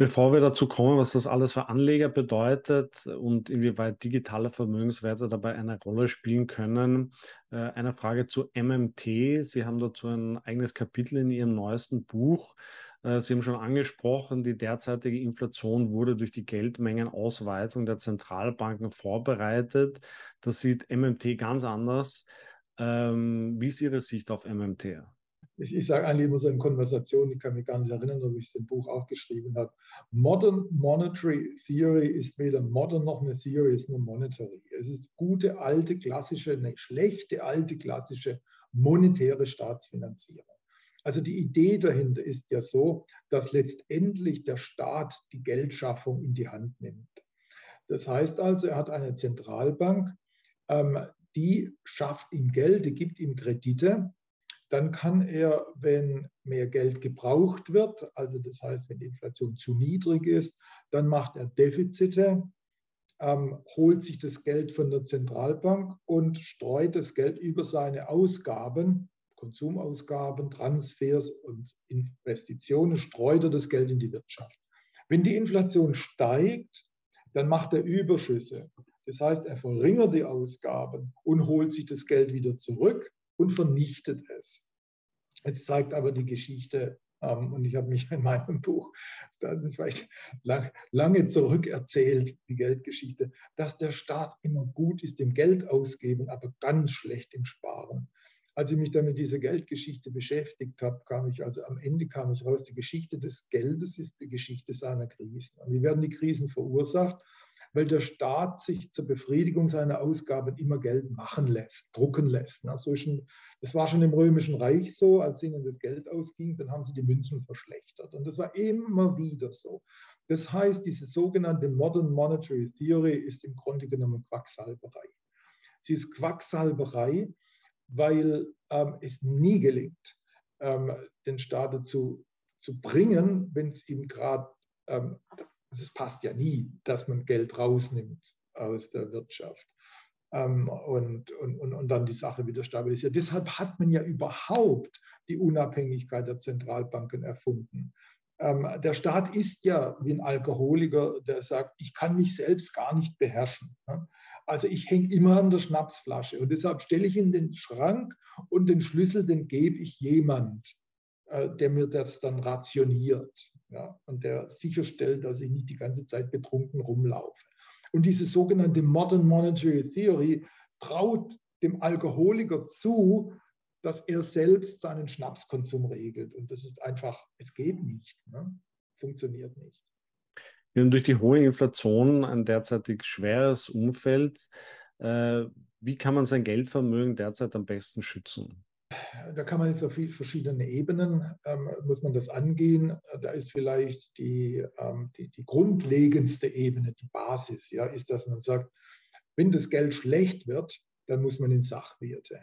Bevor wir dazu kommen, was das alles für Anleger bedeutet und inwieweit digitale Vermögenswerte dabei eine Rolle spielen können, äh, eine Frage zu MMT. Sie haben dazu ein eigenes Kapitel in Ihrem neuesten Buch. Äh, Sie haben schon angesprochen, die derzeitige Inflation wurde durch die Geldmengenausweitung der Zentralbanken vorbereitet. Das sieht MMT ganz anders. Ähm, wie ist Ihre Sicht auf MMT? Ich, ich sage eigentlich immer so in Konversationen, ich kann mich gar nicht erinnern, ob ich es im Buch auch geschrieben habe. Modern Monetary Theory ist weder modern noch eine Theory, ist nur monetary. Es ist gute, alte, klassische, eine schlechte, alte, klassische monetäre Staatsfinanzierung. Also die Idee dahinter ist ja so, dass letztendlich der Staat die Geldschaffung in die Hand nimmt. Das heißt also, er hat eine Zentralbank, ähm, die schafft ihm Geld, die gibt ihm Kredite. Dann kann er, wenn mehr Geld gebraucht wird, also das heißt, wenn die Inflation zu niedrig ist, dann macht er Defizite, ähm, holt sich das Geld von der Zentralbank und streut das Geld über seine Ausgaben Konsumausgaben, Transfers und Investitionen streut er das Geld in die Wirtschaft. Wenn die Inflation steigt, dann macht er Überschüsse. Das heißt, er verringert die Ausgaben und holt sich das Geld wieder zurück und vernichtet es. Jetzt zeigt aber die Geschichte, ähm, und ich habe mich in meinem Buch vielleicht lange zurück erzählt, die Geldgeschichte, dass der Staat immer gut ist im Geld ausgeben, aber ganz schlecht im Sparen als ich mich dann mit dieser Geldgeschichte beschäftigt habe, kam ich, also am Ende kam ich raus, die Geschichte des Geldes ist die Geschichte seiner Krisen. Und wie werden die Krisen verursacht? weil der Staat sich zur Befriedigung seiner Ausgaben immer Geld machen lässt, drucken lässt. Also das war schon im Römischen Reich so, als ihnen das Geld ausging, dann haben sie die Münzen verschlechtert. Und das war immer wieder so. Das heißt, diese sogenannte Modern Monetary Theory ist im Grunde genommen Quacksalberei. Sie ist Quacksalberei, weil ähm, es nie gelingt, ähm, den Staat dazu zu bringen, wenn es ihm gerade, ähm, also es passt ja nie, dass man Geld rausnimmt aus der Wirtschaft ähm, und, und, und, dann die Sache wieder stabilisiert. Deshalb hat man ja überhaupt die Unabhängigkeit der Zentralbanken erfunden. Ähm, der Staat ist ja wie ein Alkoholiker, der sagt, ich kann mich selbst gar nicht beherrschen. Ne? Also ich hänge immer an der Schnapsflasche und deshalb stelle ich in den Schrank und den Schlüssel, den gebe ich jemand, äh, der mir das dann rationiert ja, und der sicherstellt, dass ich nicht die ganze Zeit betrunken rumlaufe. Und diese sogenannte Modern Monetary Theory traut dem Alkoholiker zu, dass er selbst seinen Schnapskonsum regelt. Und das ist einfach, es geht nicht, ne? funktioniert nicht. Wir haben durch die hohe Inflation ein derzeitig schweres Umfeld. Äh, wie kann man sein Geldvermögen derzeit am besten schützen? Da kann man jetzt auf verschiedene Ebenen, ähm, muss man das angehen. Da ist vielleicht die, ähm, die, die, grundlegendste Ebene, die Basis, ja, ist, dass man sagt, wenn das Geld schlecht wird, dann muss man in Sachwerte.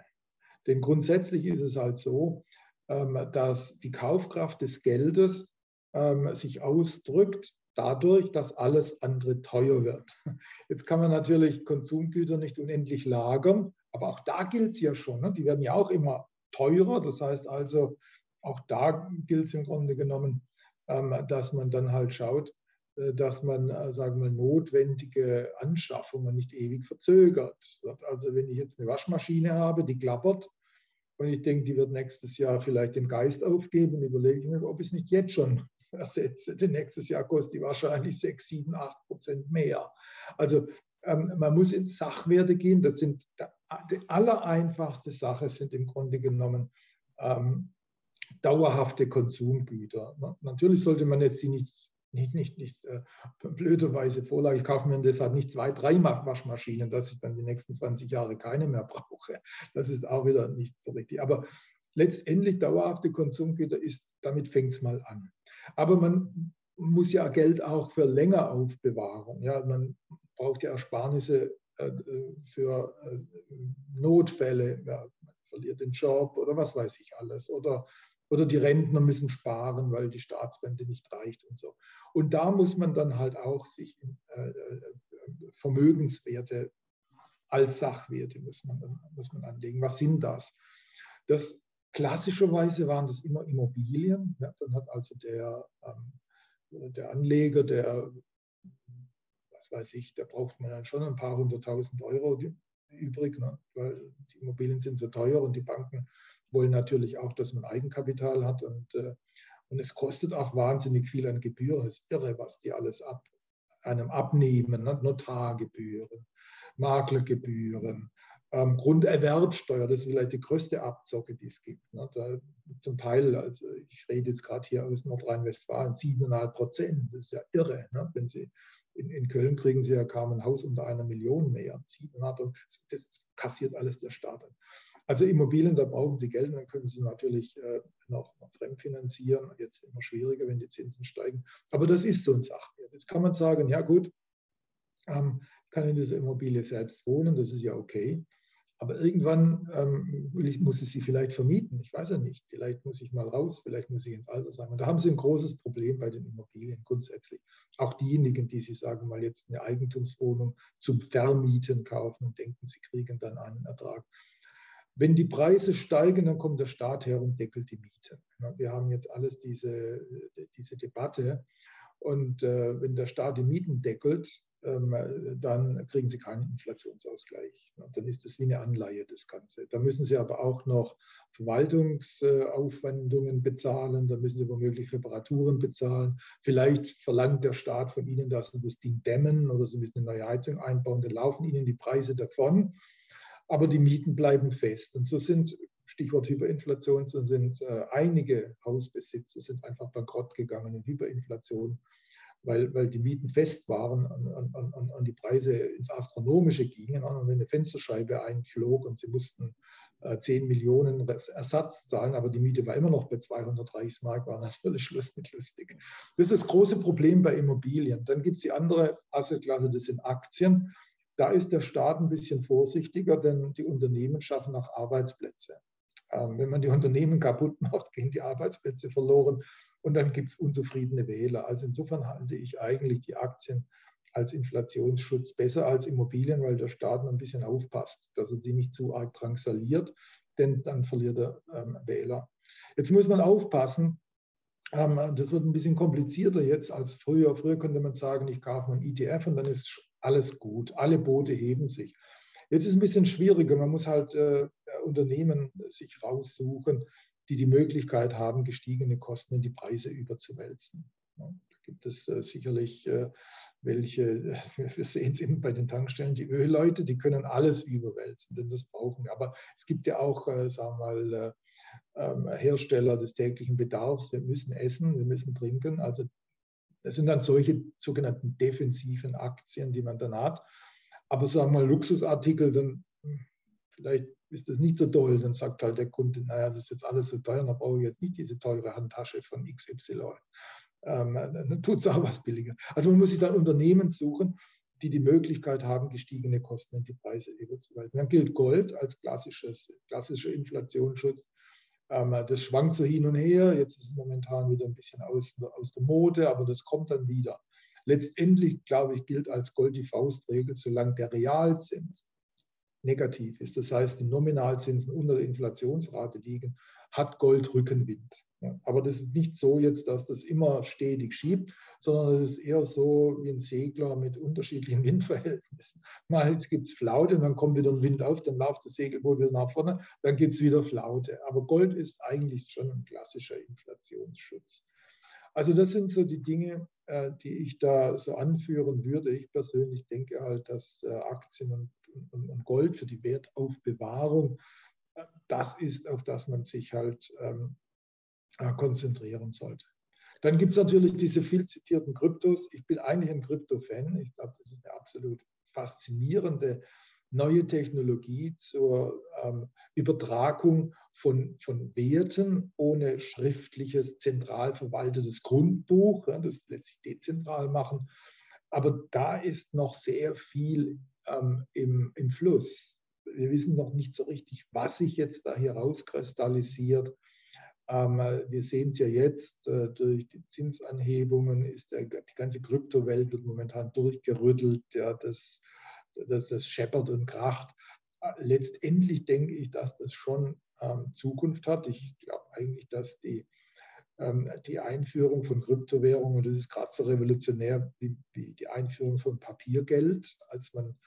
Denn grundsätzlich ist es halt so, ähm, dass die Kaufkraft des Geldes ähm, sich ausdrückt dadurch, dass alles andere teuer wird. [LAUGHS] Jetzt kann man natürlich Konsumgüter nicht unendlich lagern, aber auch da gilt es ja schon. Ne? Die werden ja auch immer teurer. Das heißt also, auch da gilt es im Grunde genommen, ähm, dass man dann halt schaut, äh, dass man, äh, sagen wir, notwendige Anschaffungen nicht ewig verzögert. Also wenn ich jetzt eine Waschmaschine habe, die klappert und ich denke, die wird nächstes Jahr vielleicht den Geist aufgeben, überlege ich mir, ob ich es nicht jetzt schon ersetze. Denn nächstes Jahr kostet die wahrscheinlich 6, 7, 8 Prozent mehr. Also ähm, man muss ins Sachwerte gehen. Das sind die allereinfachste Sache sind im Grunde genommen ähm, dauerhafte Konsumgüter. Natürlich sollte man jetzt die nicht, nicht, nicht, nicht äh, blöderweise vorlage. Ich kaufe mir deshalb nicht zwei, drei Waschmaschinen, dass ich dann die nächsten 20 Jahre keine mehr brauche. Das ist auch wieder nicht so richtig. Aber letztendlich dauerhafte Konsumgüter ist, damit fängt es mal an. Aber man muss ja Geld auch für länger aufbewahren. Ja, man braucht ja Ersparnisse äh, für äh, Notfälle, ja, man verliert den Job oder was weiß ich alles. Oder, oder die Rentner müssen sparen, weil die Staatsrente nicht reicht und so. Und da muss man dann halt auch sich äh, Vermögenswerte als Sachwerte muss man, muss man anlegen. Was sind das? Das klassischerweise waren das immer Immobilien. Ja, dann hat also der, ähm, der Anleger, der was weiß ich, da braucht man dann schon ein paar hunderttausend Euro übrig, ne? weil die Immobilien sind so teuer und die Banken wollen natürlich auch, dass man Eigenkapital hat und, äh, und es kostet auch wahnsinnig viel an Gebühren. Es ist irre, was die alles ab, einem abnehmen, ne? Notargebühren, Maklergebühren, ähm, Grunderwerbsteuer, das ist vielleicht die größte Abzocke, die es gibt. Ne? Da, zum Teil, also ich rede jetzt gerade hier aus Nordrhein-Westfalen, 7,5 Prozent, das ist ja irre, ne? wenn Sie in, in, Köln kriegen sie ja kaum ein Haus unter einer Million mehr. Das kassiert alles der Staat. Also Immobilien, da brauchen sie Geld, dann können sie natürlich äh, noch, noch fremdfinanzieren. Jetzt immer schwieriger, wenn die Zinsen steigen. Aber das ist so ein Sachwert. Jetzt kann man sagen, ja gut, ähm, kann in dieser Immobilie selbst wohnen, das ist ja okay. Aber irgendwann ähm, muss ich sie vielleicht vermieten. Ich weiß ja nicht. Vielleicht muss ich mal raus, vielleicht muss ich ins Alter sein. Und da haben Sie ein großes Problem bei den Immobilien grundsätzlich. Auch diejenigen, die Sie sagen, mal jetzt eine Eigentumswohnung zum Vermieten kaufen und denken, sie kriegen dann einen Ertrag. Wenn die Preise steigen, dann kommt der Staat her und deckelt die Miete. Wir haben jetzt alles diese, diese Debatte. Und äh, wenn der Staat die Mieten deckelt, dann kriegen sie keinen Inflationsausgleich. Dann ist das wie eine Anleihe, das Ganze. Da müssen sie aber auch noch Verwaltungsaufwendungen bezahlen, da müssen sie womöglich Reparaturen bezahlen. Vielleicht verlangt der Staat von ihnen, dass sie das Ding dämmen oder sie müssen eine neue Heizung einbauen, dann laufen ihnen die Preise davon. Aber die Mieten bleiben fest. Und so sind Stichwort Hyperinflation, so sind äh, einige Hausbesitzer sind einfach bankrott gegangen in Hyperinflation weil, weil die Mieten fest waren und, und, und, und die Preise ins Astronomische gingen. Und wenn eine Fensterscheibe einflog und sie mussten 10 äh, Millionen Ersatz zahlen, aber die Miete war immer noch bei 200 Reichsmark, war natürlich Schluss mit lustig. Das ist das große Problem bei Immobilien. Dann gibt es die andere Assetklasse, das sind Aktien. Da ist der Staat ein bisschen vorsichtiger, denn die Unternehmen schaffen auch Arbeitsplätze. Ähm, wenn man die Unternehmen kaputt [LAUGHS] macht, gehen die Arbeitsplätze verloren und dann gibt es unzufriedene Wähler. Also insofern halte ich eigentlich die Aktien als Inflationsschutz besser als Immobilien, weil der Staat ein bisschen aufpasst, dass er die nicht zu arg drangsaliert, denn dann verliert er ähm, Wähler. Jetzt muss man aufpassen, ähm, das wird ein bisschen komplizierter jetzt als früher. Früher konnte man sagen, ich kaufe einen ETF und dann ist alles gut, alle Boote heben sich. Jetzt ist es ein bisschen schwieriger, man muss halt äh, Unternehmen sich raussuchen, die die Möglichkeit haben, gestiegene Kosten in die Preise überzuwälzen. Da gibt es äh, sicherlich äh, welche, [LAUGHS] wir sehen es eben bei den Tankstellen, die Ölleute, die können alles überwälzen, denn das brauchen wir. Aber es gibt ja auch, äh, sagen wir mal, äh, ähm, Hersteller des täglichen Bedarfs. Wir müssen essen, wir müssen trinken. Also das sind dann solche sogenannten defensiven Aktien, die man dann hat. Aber sagen wir mal Luxusartikel, dann hm, vielleicht ist das nicht so toll. Dann sagt halt der Kunde, naja, das ist jetzt alles so teuer, dann brauche ich jetzt nicht diese teure Handtasche von XY ähm, dann tut es auch was billiger. Also man muss sich dann Unternehmen suchen, die die Möglichkeit haben, gestiegene Kosten in die Preise überzuweisen. Dann gilt Gold als klassisches, klassischer Inflationsschutz. Ähm, das schwankt so hin und her. Jetzt ist es momentan wieder ein bisschen aus, aus der Mode, aber das kommt dann wieder. Letztendlich, glaube ich, gilt als Gold die Faustregel, solange der Realzins negativ ist, das heißt, die Nominalzinsen unter der Inflationsrate liegen, hat Gold Rückenwind. Aber das ist nicht so jetzt, dass das immer stetig schiebt, sondern es ist eher so wie ein Segler mit unterschiedlichen [LAUGHS] Windverhältnissen. Mal gibt es Flaute, dann kommt wieder ein Wind auf, dann läuft das Segelboot wieder nach vorne, dann gibt es wieder Flaute. Aber Gold ist eigentlich schon ein klassischer Inflationsschutz. Also das sind so die Dinge, äh, die ich da so anführen würde. Ich persönlich denke halt, dass äh, Aktien und, Gold für die Wertaufbewahrung, das ist, auf das man sich halt ähm, äh, konzentrieren sollte. Dann gibt es natürlich diese viel zitierten Kryptos. Ich bin eigentlich ein Krypto-Fan. Ich glaube, das ist eine absolut faszinierende neue Technologie zur ähm, Übertragung von, von Werten ohne schriftliches, zentral verwaltetes Grundbuch. Ja, das lässt sich dezentral machen. Aber da ist noch sehr viel ähm, im, im Fluss. Wir wissen noch nicht so richtig, was sich jetzt da hier rauskristallisiert. Ähm, wir sehen es ja jetzt äh, durch die Zinsanhebungen, ist der, die ganze Kryptowelt wird momentan durchgerüttelt, ja, das, das, das scheppert und kracht. Äh, letztendlich denke ich, dass das schon ähm, Zukunft hat. Ich glaube eigentlich, dass die, die Einführung von Kryptowährungen, das ist gerade so revolutionär wie, wie die Einführung von Papiergeld, als man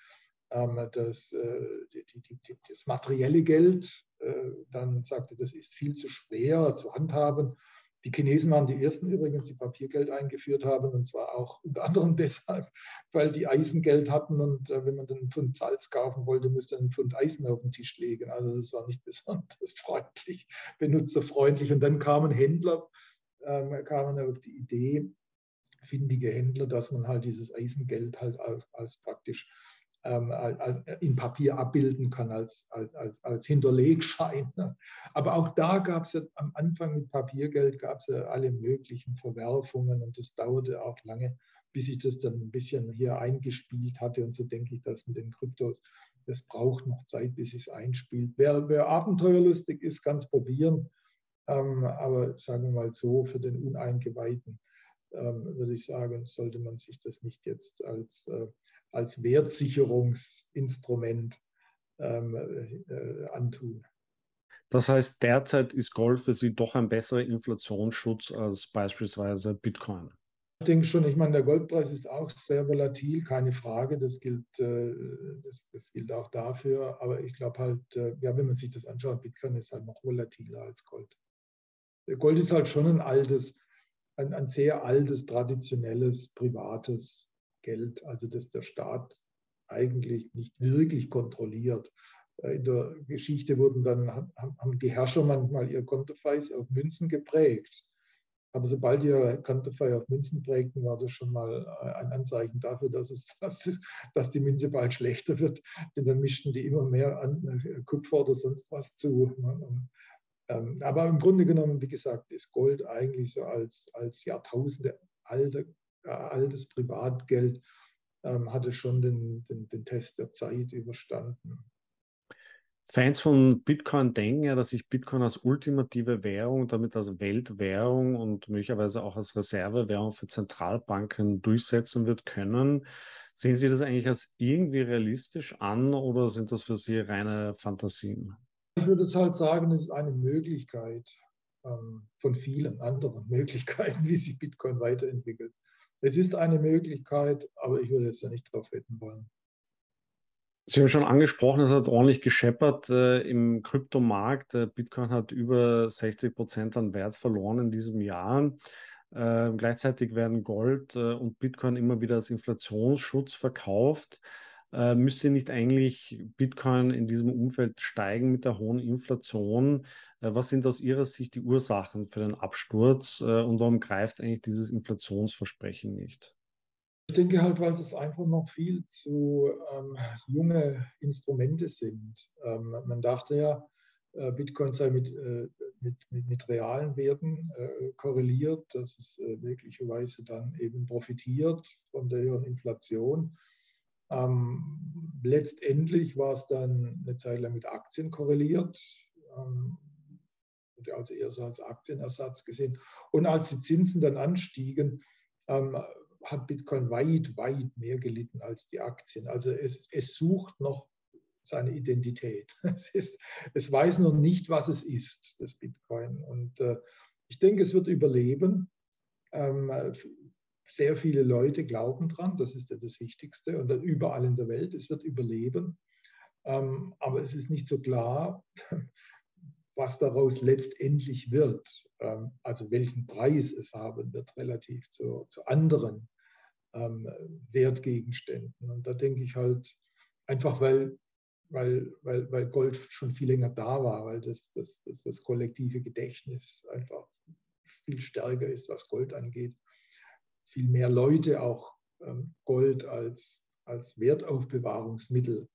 ähm, das, äh, die, die, die, das materielle Geld äh, dann sagte, das ist viel zu schwer zu handhaben. Die Chinesen waren die ersten übrigens, die Papiergeld eingeführt haben, und zwar auch unter anderem [LAUGHS] deshalb, weil die Eisengeld hatten und äh, wenn man dann einen Pfund Salz kaufen wollte, musste man einen Pfund Eisen auf den Tisch legen. Also das war nicht [LAUGHS] besonders freundlich, benutzerfreundlich. Und dann kamen Händler, ähm, kamen auf die Idee, findige Händler, dass man halt dieses Eisengeld halt als, als praktisch in Papier abbilden kann als, als, als, als Hinterlegschein. [LAUGHS] Aber auch da gab es ja am Anfang mit Papiergeld gab es ja alle möglichen Verwerfungen und es dauerte auch lange, bis sich das dann ein bisschen hier eingespielt hatte. Und so denke ich, dass mit den Kryptos, das braucht noch Zeit, bis es einspielt. Wer, wer abenteuerlustig ist, kann es probieren. Ähm, aber sagen wir mal so, für den Uneingeweihten ähm, würde ich sagen, sollte man sich das nicht jetzt als äh, als Wertsicherungsinstrument ähm, äh, antun. Das heißt, derzeit ist Gold für Sie doch ein besserer Inflationsschutz als beispielsweise Bitcoin. Ich denke schon, ich meine, der Goldpreis ist auch sehr volatil, keine Frage, das gilt, äh, das, das gilt auch dafür. Aber ich glaube halt, äh, ja, wenn man sich das anschaut, Bitcoin ist halt noch volatiler als Gold. Gold ist halt schon ein altes, ein, ein sehr altes, traditionelles, privates Geld, also das der Staat eigentlich nicht wirklich kontrolliert. Äh, in der Geschichte wurden dann, haben die Herrscher manchmal ihr Kontoveis auf Münzen geprägt. Aber sobald ihr Konterfei auf Münzen prägten, war das schon mal ein Anzeichen dafür, dass, es, [LAUGHS] dass, die Münze bald schlechter wird. Denn dann mischten die immer mehr an Kupfer oder sonst was zu. Ähm, aber im Grunde genommen, wie gesagt, ist Gold eigentlich so als, als Jahrtausende alte, äh, altes Privatgeld, ähm, hatte schon den, den, den Test der Zeit überstanden. Fans von Bitcoin denken ja, dass sich Bitcoin als ultimative Währung, damit als Weltwährung und möglicherweise auch als Reservewährung für Zentralbanken durchsetzen wird können. Sehen Sie das eigentlich als irgendwie realistisch an oder sind das für Sie reine Fantasien? Ich würde es halt sagen, es ist eine Möglichkeit ähm, von vielen anderen [LAUGHS] Möglichkeiten, wie sich Bitcoin weiterentwickelt. Es ist eine Möglichkeit, aber ich würde jetzt ja nicht darauf wetten wollen. Sie haben schon angesprochen, es hat ordentlich gescheppert äh, im Kryptomarkt. Äh, Bitcoin hat über 60 Prozent an Wert verloren in diesem Jahr. Äh, gleichzeitig werden Gold äh, und Bitcoin immer wieder als Inflationsschutz verkauft. Äh, müsste nicht eigentlich Bitcoin in diesem Umfeld steigen mit der hohen Inflation? Äh, was sind aus Ihrer Sicht die Ursachen für den Absturz äh, und warum greift eigentlich dieses Inflationsversprechen nicht? Ich denke halt, weil es einfach noch viel zu ähm, junge Instrumente sind. Ähm, man dachte ja, äh, Bitcoin sei mit, äh, mit, mit, mit, realen Werten äh, korreliert, dass es äh, möglicherweise dann eben profitiert von der höheren Inflation. Ähm, letztendlich war es dann eine Zeit lang mit Aktien korreliert. Ähm, also eher so als Aktienersatz gesehen. Und als die Zinsen dann anstiegen, ähm, hat Bitcoin weit, weit mehr gelitten als die Aktien. Also es, es sucht noch seine Identität. [LAUGHS] Es, ist, es weiß noch nicht, was es ist, das Bitcoin. Und äh, ich denke, es wird überleben. Ähm, sehr viele Leute glauben dran, das ist ja das Wichtigste, und überall in der Welt, es wird überleben. Ähm, aber es ist nicht so klar, [LAUGHS] was daraus letztendlich wird, ähm, also welchen Preis es haben wird relativ zu, zu anderen ähm, Wertgegenständen. Und da denke ich halt einfach, weil, weil, weil, weil Gold schon viel länger da war, weil das, das, das, das kollektive Gedächtnis einfach viel stärker ist, was Gold angeht. Viel mehr Leute auch ähm, Gold als, als Wertaufbewahrungsmittel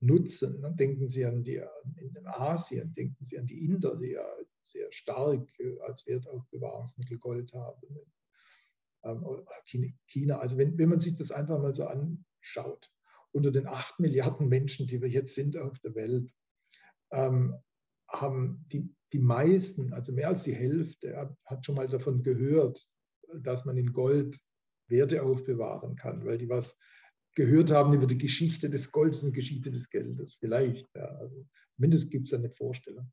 nutzen. Dann denken Sie an die in Asien, denken Sie an die Inder, die ja sehr stark äh, als Wertaufbewahrungsmittel Gold haben. Ähm, China, also wenn, wenn man sich das einfach mal so anschaut, unter den acht Milliarden Menschen, die wir jetzt sind auf der Welt, ähm, haben die, die meisten, also mehr als die Hälfte, hat schon mal davon gehört, dass man in Gold Werte aufbewahren kann, weil die was gehört haben über die Geschichte des Goldes und Geschichte des Geldes. Vielleicht. Ja. Also mindestens gibt es eine Vorstellung.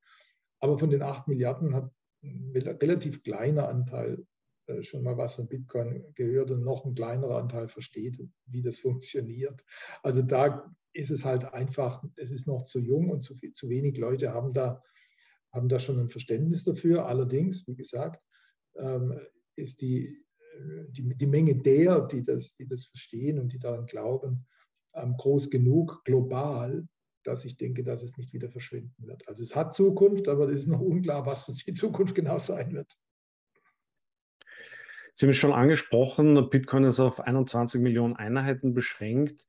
Aber von den 8 Milliarden hat ein relativ kleiner Anteil äh, schon mal was von Bitcoin gehört und noch ein kleinerer Anteil versteht, wie das funktioniert. Also da ist es halt einfach, es ist noch zu jung und zu, viel, zu wenig Leute haben da, haben da schon ein Verständnis dafür. Allerdings, wie gesagt, ähm, ist die, die, die Menge der, die das, die das verstehen und die daran glauben, ähm, groß genug global, dass ich denke, dass es nicht wieder verschwinden wird. Also es hat Zukunft, aber es ist noch unklar, was die Zukunft genau sein wird. Sie haben es schon angesprochen, Bitcoin ist auf 21 Millionen Einheiten beschränkt.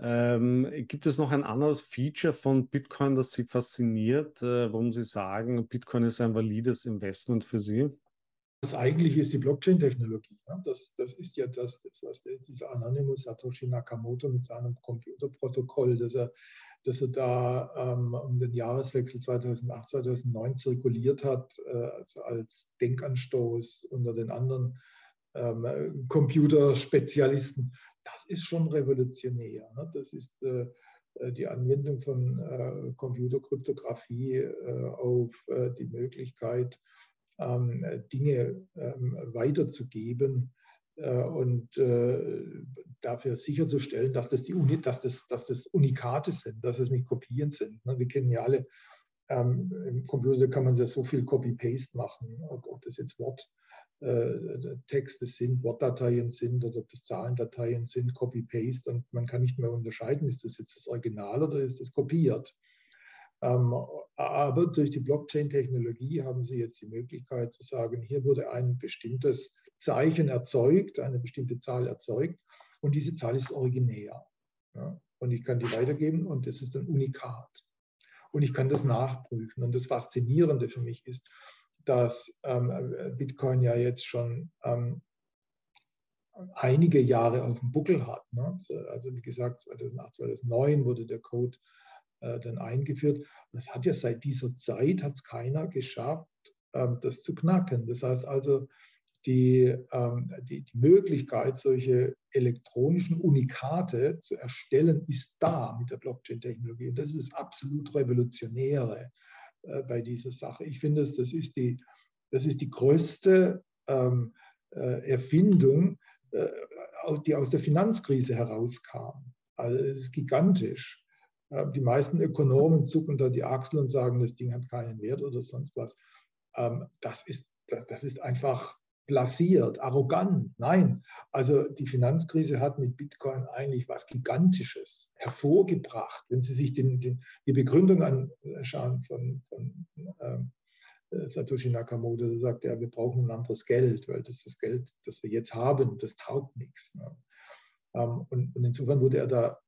Ähm, gibt es noch ein anderes Feature von Bitcoin, das Sie fasziniert, äh, warum Sie sagen, Bitcoin ist ein valides Investment für Sie? Das eigentlich ist die Blockchain-Technologie. Ne? Das, das ist ja das, das, was der, dieser Anonymous Satoshi Nakamoto mit seinem Computerprotokoll, das er, das er da ähm, um den Jahreswechsel 2008, 2009 zirkuliert hat, äh, also als Denkanstoß unter den anderen ähm, Computerspezialisten. Das ist schon revolutionär. Ne? Das ist äh, äh die Anwendung von äh, Computerkryptographie äh, auf äh, die Möglichkeit, Dinge ähm, weiterzugeben äh, und äh, dafür sicherzustellen, dass das, die Uni, dass, das, dass das Unikate sind, dass es nicht Kopien sind. Ne? Wir kennen ja alle, ähm, im Computer kann man ja so viel Copy-Paste machen, ob, das jetzt Worttexte sind, Wortdateien sind oder ob das Zahlendateien sind, Copy-Paste und man kann nicht mehr unterscheiden, ist das jetzt das Original oder ist das kopiert. Ähm, aber durch die Blockchain-Technologie haben Sie jetzt die Möglichkeit zu sagen, hier wurde ein bestimmtes Zeichen erzeugt, eine bestimmte Zahl erzeugt und diese Zahl ist originär. Und ich kann die weitergeben und das ist ein Unikat. Und ich kann das nachprüfen. Und das Faszinierende für mich ist, dass ähm, Bitcoin ja jetzt schon ähm, einige Jahre auf dem Buckel hat. Ne? Also wie gesagt, 2008, 2009 wurde der Code äh, dann eingeführt. Es hat ja seit dieser Zeit hat es keiner geschafft, ähm, das zu knacken. Das heißt also, die, ähm, die, die, Möglichkeit, solche elektronischen Unikate zu erstellen, ist da mit der Blockchain-Technologie. Und das ist das absolut Revolutionäre äh, bei dieser Sache. Ich finde, das, das, ist, die, das ist die größte ähm, äh, Erfindung, die aus der Finanzkrise herauskam. Also es ist gigantisch. Äh, die meisten Ökonomen zucken da die Achsel und sagen, das Ding hat keinen Wert oder sonst was. Ähm, das ist, das ist einfach blasiert, arrogant. Nein, also die Finanzkrise hat mit Bitcoin eigentlich was Gigantisches hervorgebracht. Wenn Sie sich den, den, die Begründung anschauen von, von äh, Satoshi Nakamoto, der sagt ja, wir brauchen ein anderes Geld, weil das das Geld, das wir jetzt haben, das taugt nichts. Ne? Ähm, und, und insofern wurde er da,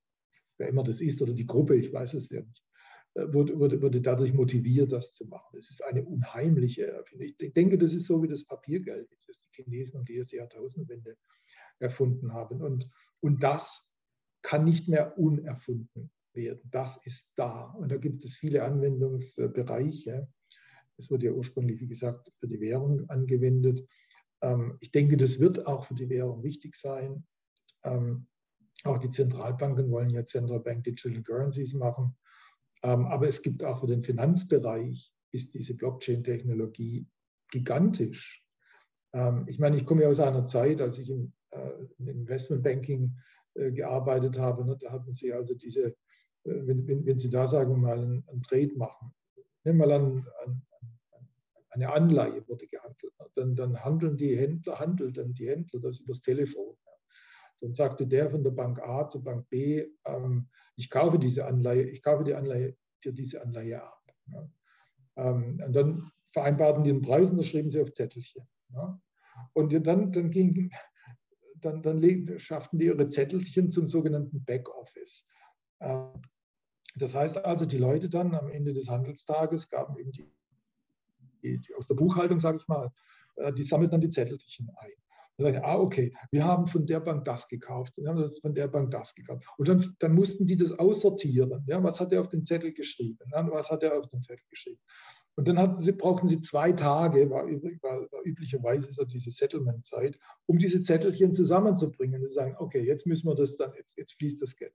wer immer das ist, oder die Gruppe, ich weiß es ja nicht, äh, wurde, wurde, wurde dadurch motiviert, das zu machen. Das ist eine unheimliche Erfindung. Ich denke, das ist so wie das Papiergeld, das die Chinesen um die erste Jahrtausendwende erfunden haben. Und, und das kann nicht mehr unerfunden werden. Das ist da. Und da gibt es viele Anwendungsbereiche. Es wurde ja ursprünglich, wie gesagt, für die Währung angewendet. Ähm, ich denke, das wird auch für die Währung wichtig sein. Auch die Zentralbanken wollen ja Central Bank Digital Currencies machen. Ähm, aber es gibt auch für den Finanzbereich ist diese Blockchain-Technologie gigantisch. Ähm, ich meine, ich komme ja aus einer Zeit, als ich im, äh, Investmentbanking äh, gearbeitet habe, ne, da hatten Sie also diese, äh, wenn, Sie da sagen mal einen, einen Trade machen, nehmen wir mal an, an, eine Anleihe wurde gehandelt, ne, dann, dann handeln die Händler, handelt dann die Händler das übers Telefon. Dann sagte der von der Bank A zur Bank B, ähm, ich kaufe diese Anleihe, ich kaufe die Anleihe für diese Anleihe ab. Ja. Ähm, und dann vereinbarten die den Preis und das schrieben sie auf Zettelchen. Ja. Und dann, dann, ging, dann, dann schafften die ihre Zettelchen zum sogenannten Backoffice. Ähm, das heißt also, die Leute dann am Ende des Handelstages gaben eben die, die, die aus der Buchhaltung, sage ich mal, äh, die sammelten dann die Zettelchen ein. Dann sagen, ah, okay, wir haben von der Bank das gekauft, wir haben von der Bank das gekauft. Und dann, dann mussten die das aussortieren. Ja, was hat er auf den Zettel geschrieben? Was hat er auf den Zettel geschrieben? Und dann hatten sie, brauchten sie zwei Tage, war, war, war üblicherweise so diese Settlement-Zeit, um diese Zettelchen zusammenzubringen und sagen, okay, jetzt müssen wir das dann, jetzt, jetzt fließt das Geld.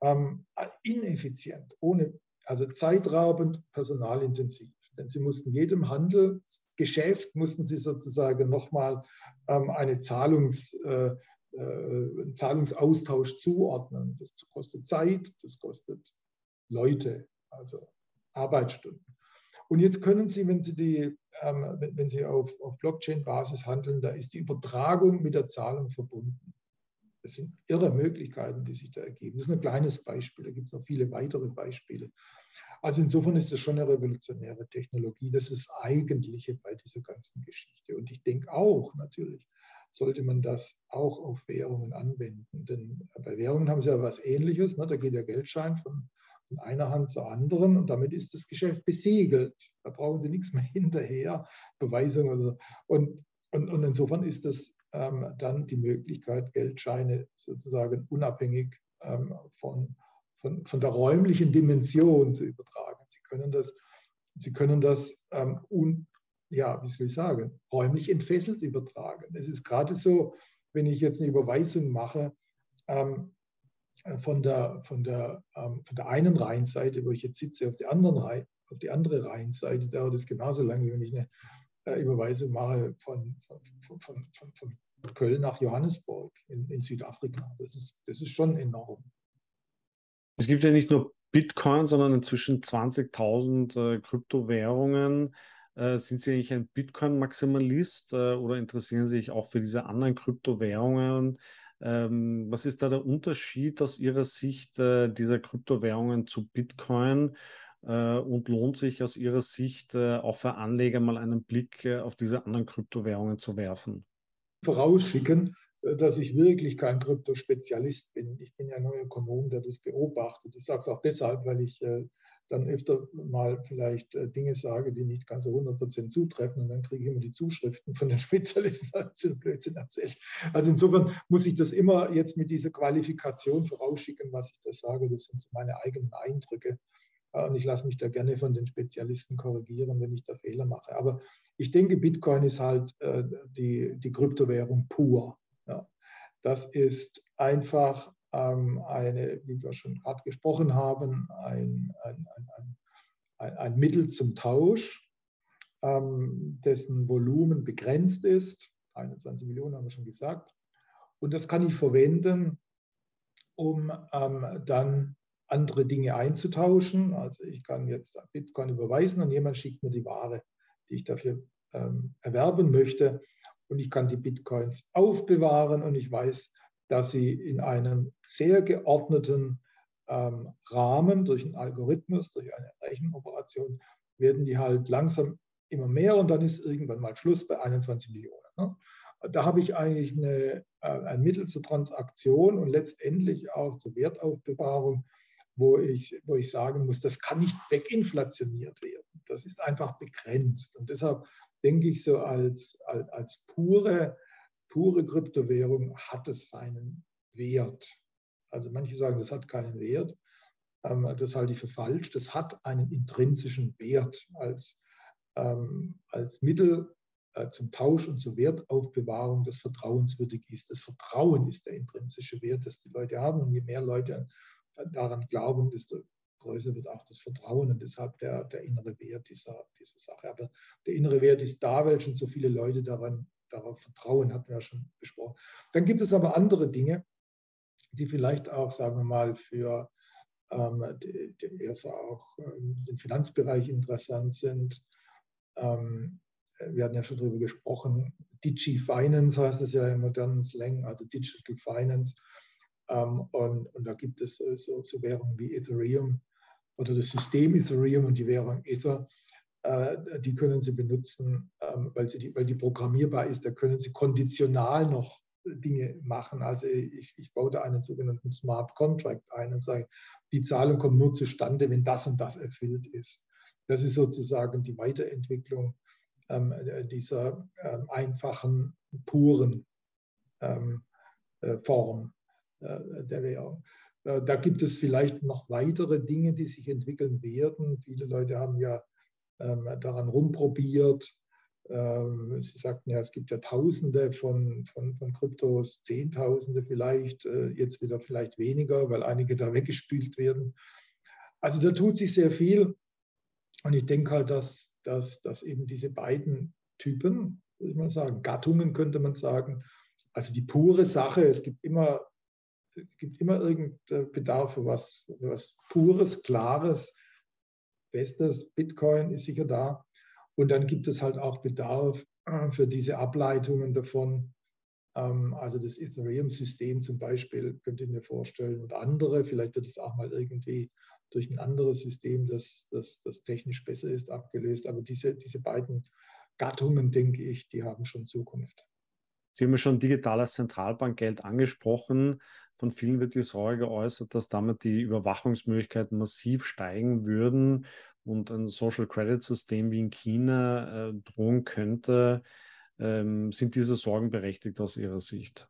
Ähm, ineffizient, ohne, also zeitraubend, personalintensiv. Denn sie mussten jedem Handelsgeschäft, mussten sie sozusagen nochmal ähm, eine Zahlungs, äh, äh, Zahlungsaustausch zuordnen. Das kostet Zeit, das kostet Leute, also Arbeitsstunden. Und jetzt können Sie, wenn Sie, die, ähm, wenn Sie auf, auf Blockchain-Basis handeln, da ist die Übertragung mit der Zahlung verbunden. Das sind irre Möglichkeiten, die sich da ergeben. Das ist ein kleines Beispiel, da gibt es noch viele weitere Beispiele. Also insofern ist das schon eine revolutionäre Technologie. Das ist das Eigentliche bei dieser ganzen Geschichte. Und ich denke auch, natürlich, sollte man das auch auf Währungen anwenden. Denn bei Währungen haben sie ja was Ähnliches. Ne? Da geht der Geldschein von, von einer Hand zur anderen und damit ist das Geschäft besiegelt. Da brauchen sie nichts mehr [LAUGHS] hinterher, Beweisung oder so. Und, und, und insofern ist das ähm, dann die Möglichkeit, Geldscheine sozusagen unabhängig ähm, von von, von der räumlichen Dimension zu übertragen. Sie können das, Sie können das ähm, un, ja, wie soll ich sagen, räumlich entfesselt übertragen. Es ist gerade so, wenn ich jetzt eine Überweisung mache, ähm, von, der, von, der, ähm, von der einen Rheinseite, wo ich jetzt sitze, auf die, anderen Rhein, auf die andere Rheinseite, dauert es genauso lange, wenn ich eine äh, Überweisung mache von, von, von, von, von Köln nach Johannesburg in, in Südafrika. Das ist, das ist schon enorm. Es gibt ja nicht nur Bitcoin, sondern inzwischen 20.000 äh, Kryptowährungen. Äh, sind Sie eigentlich ein Bitcoin-Maximalist äh, oder interessieren Sie sich auch für diese anderen Kryptowährungen? Ähm, was ist da der Unterschied aus Ihrer Sicht äh, dieser Kryptowährungen zu Bitcoin? Äh, und lohnt sich aus Ihrer Sicht äh, auch für Anleger mal einen Blick auf diese anderen Kryptowährungen zu werfen? Vorausschicken, dass ich wirklich kein Kryptospezialist bin. Ich bin ja nur Ökonom, der das beobachtet. Ich sage es auch deshalb, weil ich dann öfter mal vielleicht Dinge sage, die nicht ganz so 100% zutreffen und dann kriege ich immer die Zuschriften von den [LAUGHS] Spezialisten, die Blödsinn erzählt. Also insofern muss ich das immer jetzt mit dieser Qualifikation vorausschicken, was ich da sage. Das sind so meine eigenen Eindrücke. Und ich lasse mich da gerne von den Spezialisten korrigieren, wenn ich da Fehler mache. Aber ich denke, Bitcoin ist halt äh, die, die Kryptowährung pur. Das ist einfach ähm, eine, wie wir schon gerade gesprochen haben, ein, ein, ein, ein Mittel zum Tausch, ähm, dessen Volumen begrenzt ist. 21 Millionen haben wir schon gesagt. Und das kann ich verwenden, um ähm, dann andere Dinge einzutauschen. Also ich kann jetzt Bitcoin überweisen und jemand schickt mir die Ware, die ich dafür ähm, erwerben möchte. Und ich kann die Bitcoins aufbewahren und ich weiß, dass sie in einem sehr geordneten ähm, Rahmen durch einen Algorithmus, durch eine Rechenoperation, werden die halt langsam immer mehr und dann ist irgendwann mal Schluss bei 21 Millionen. Ne? Da habe ich eigentlich eine, äh, ein Mittel zur Transaktion und letztendlich auch zur Wertaufbewahrung, wo ich, wo ich sagen muss, das kann nicht weginflationiert werden. Das ist einfach begrenzt. Und deshalb denke ich so, als, als, als pure, pure Kryptowährung hat es seinen Wert. Also manche sagen, das hat keinen Wert. Ähm, das halte ich für falsch. Das hat einen intrinsischen Wert als, ähm, als Mittel äh, zum Tausch und zur Wertaufbewahrung, das vertrauenswürdig ist. Das Vertrauen ist der intrinsische Wert, das die Leute haben. Und je mehr Leute daran glauben, desto größer wird auch das Vertrauen und deshalb der, der innere Wert dieser, dieser Sache. Aber der innere Wert ist da, weil schon so viele Leute daran, darauf vertrauen, hatten wir ja schon besprochen. Dann gibt es aber andere Dinge, die vielleicht auch, sagen wir mal, für ähm, die, die eher so auch ähm, den Finanzbereich interessant sind. Ähm, wir hatten ja schon darüber gesprochen, Digi Finance heißt es ja im modernen Slang, also Digital Finance. Ähm, und, und, da gibt es äh, so, so, Währungen wie Ethereum oder das System Ethereum und die Währung Ether. Äh, die können Sie benutzen, ähm, weil, sie die, weil die programmierbar ist. Da können Sie konditional noch Dinge machen. Also ich, ich baue da einen sogenannten Smart Contract ein und sage, die Zahlung kommt nur zustande, wenn das und das erfüllt ist. Das ist sozusagen die Weiterentwicklung ähm, dieser ähm, einfachen, puren ähm, äh, Form. Äh, der Währung. Äh, da gibt es vielleicht noch weitere Dinge, die sich entwickeln werden. Viele Leute haben ja ähm, daran rumprobiert. Ähm, sie sagten ja, es gibt ja Tausende von, von, von Kryptos, Zehntausende vielleicht, äh, jetzt wieder vielleicht weniger, weil einige da [LAUGHS] weggespült werden. Also da tut sich sehr viel. Und ich denke halt, dass, dass, dass eben diese beiden Typen, würde ich mal sagen, Gattungen könnte man sagen, also die pure Sache, es gibt immer gibt immer irgendeinen Bedarf für was, für was Pures, Klares, Bestes. Bitcoin ist sicher da. Und dann gibt es halt auch Bedarf äh, für diese Ableitungen davon. Ähm, also das Ethereum-System zum Beispiel könnte ich mir vorstellen und andere. Vielleicht wird es auch mal irgendwie durch ein anderes System, das, das, das technisch besser ist, abgelöst. Aber diese, diese beiden Gattungen, denke ich, die haben schon Zukunft. Sie haben ja schon digitales Zentralbankgeld angesprochen. Von vielen wird die Sorge geäußert, dass damit die Überwachungsmöglichkeiten massiv steigen würden und ein Social Credit System wie in China äh, drohen könnte. Ähm, sind diese Sorgen berechtigt aus Ihrer Sicht?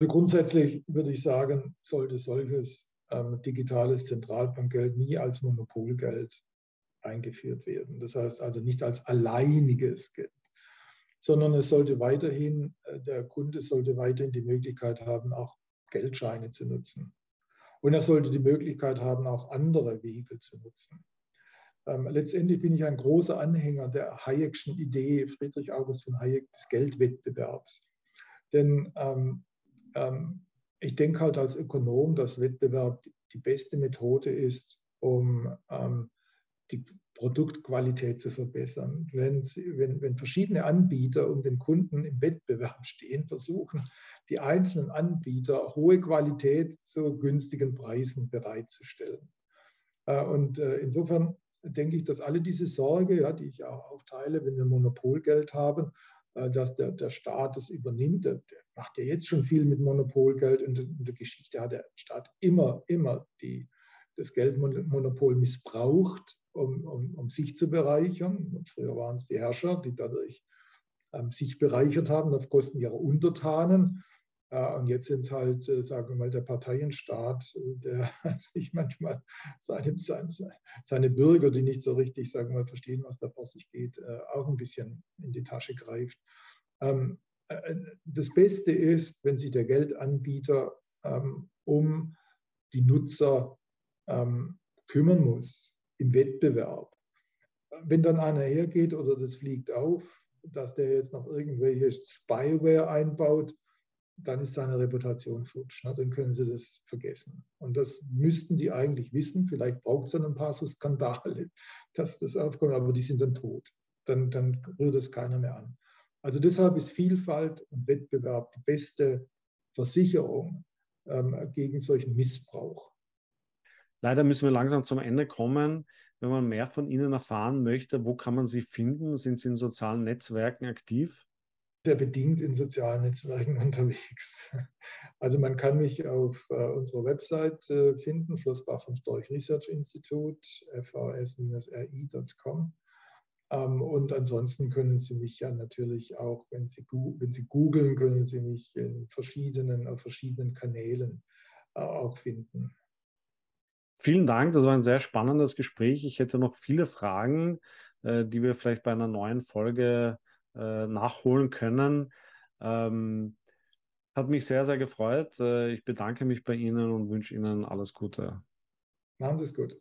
Also grundsätzlich würde ich sagen, sollte solches ähm, digitales Zentralbankgeld nie als Monopolgeld eingeführt werden. Das heißt also nicht als alleiniges Geld sondern es sollte weiterhin, äh, der Kunde sollte weiterhin die Möglichkeit haben, auch Geldscheine zu nutzen. Und er sollte die Möglichkeit haben, auch andere Vehikel zu nutzen. Ähm, letztendlich bin ich ein großer Anhänger der Hayekschen Idee, Friedrich August von Hayek, des Geldwettbewerbs. Denn ähm, ähm, ich denke halt als Ökonom, dass Wettbewerb die beste Methode ist, um ähm, die Produktqualität zu verbessern. Wenn, wenn, wenn verschiedene Anbieter um den Kunden im Wettbewerb stehen, versuchen die einzelnen Anbieter hohe Qualität zu günstigen Preisen bereitzustellen. Und insofern denke ich, dass alle diese Sorge, ja, die ich auch, teile, wenn wir Monopolgeld haben, dass der, der Staat es übernimmt. Der, der, macht ja jetzt schon viel mit Monopolgeld. Und in der Geschichte hat der Staat immer, immer die, das Geldmonopol missbraucht, um, um, um sich zu bereichern. Und früher waren es die Herrscher, die dadurch ähm, sich bereichert haben auf Kosten ihrer Untertanen. Äh, und jetzt sind es halt, äh, sagen wir mal, der Parteienstaat, äh, der [LAUGHS] sich manchmal seine, seine, seine, Bürger, die nicht so richtig, sagen wir mal, verstehen, was da vor sich geht, auch ein bisschen in die Tasche greift. Ähm, das Beste ist, wenn sich der Geldanbieter ähm, um die Nutzer ähm, kümmern muss im Wettbewerb. Wenn dann einer hergeht oder das fliegt auf, dass der jetzt noch irgendwelche Spyware einbaut, dann ist seine Reputation futsch. Ne? Dann können sie das vergessen. Und das müssten die eigentlich wissen. Vielleicht braucht es dann ein paar so Skandale, [LAUGHS] dass das aufkommt, aber die sind dann tot. Dann, dann rührt es keiner mehr an. Also deshalb ist Vielfalt und Wettbewerb die beste Versicherung ähm, gegen solchen Missbrauch. Leider müssen wir langsam zum Ende kommen. Wenn man mehr von Ihnen erfahren möchte, wo kann man Sie finden? Sind Sie in sozialen Netzwerken aktiv? sehr bedingt in sozialen Netzwerken [LAUGHS] unterwegs. Also man kann mich auf äh, unserer Website äh, finden, Flossbach vom Storch Research Institute, vs-ri.com. Ähm, und ansonsten können Sie mich ja natürlich auch, wenn Sie, wenn Sie googeln, können Sie mich in verschiedenen, auf verschiedenen Kanälen äh, auch finden. Vielen Dank, das war ein sehr spannendes Gespräch. Ich hätte noch viele Fragen, äh, die wir vielleicht bei einer neuen Folge äh, nachholen können. Ähm, hat mich sehr, sehr gefreut. Äh, ich bedanke mich bei Ihnen und wünsche Ihnen alles Gute. Machen Sie es gut.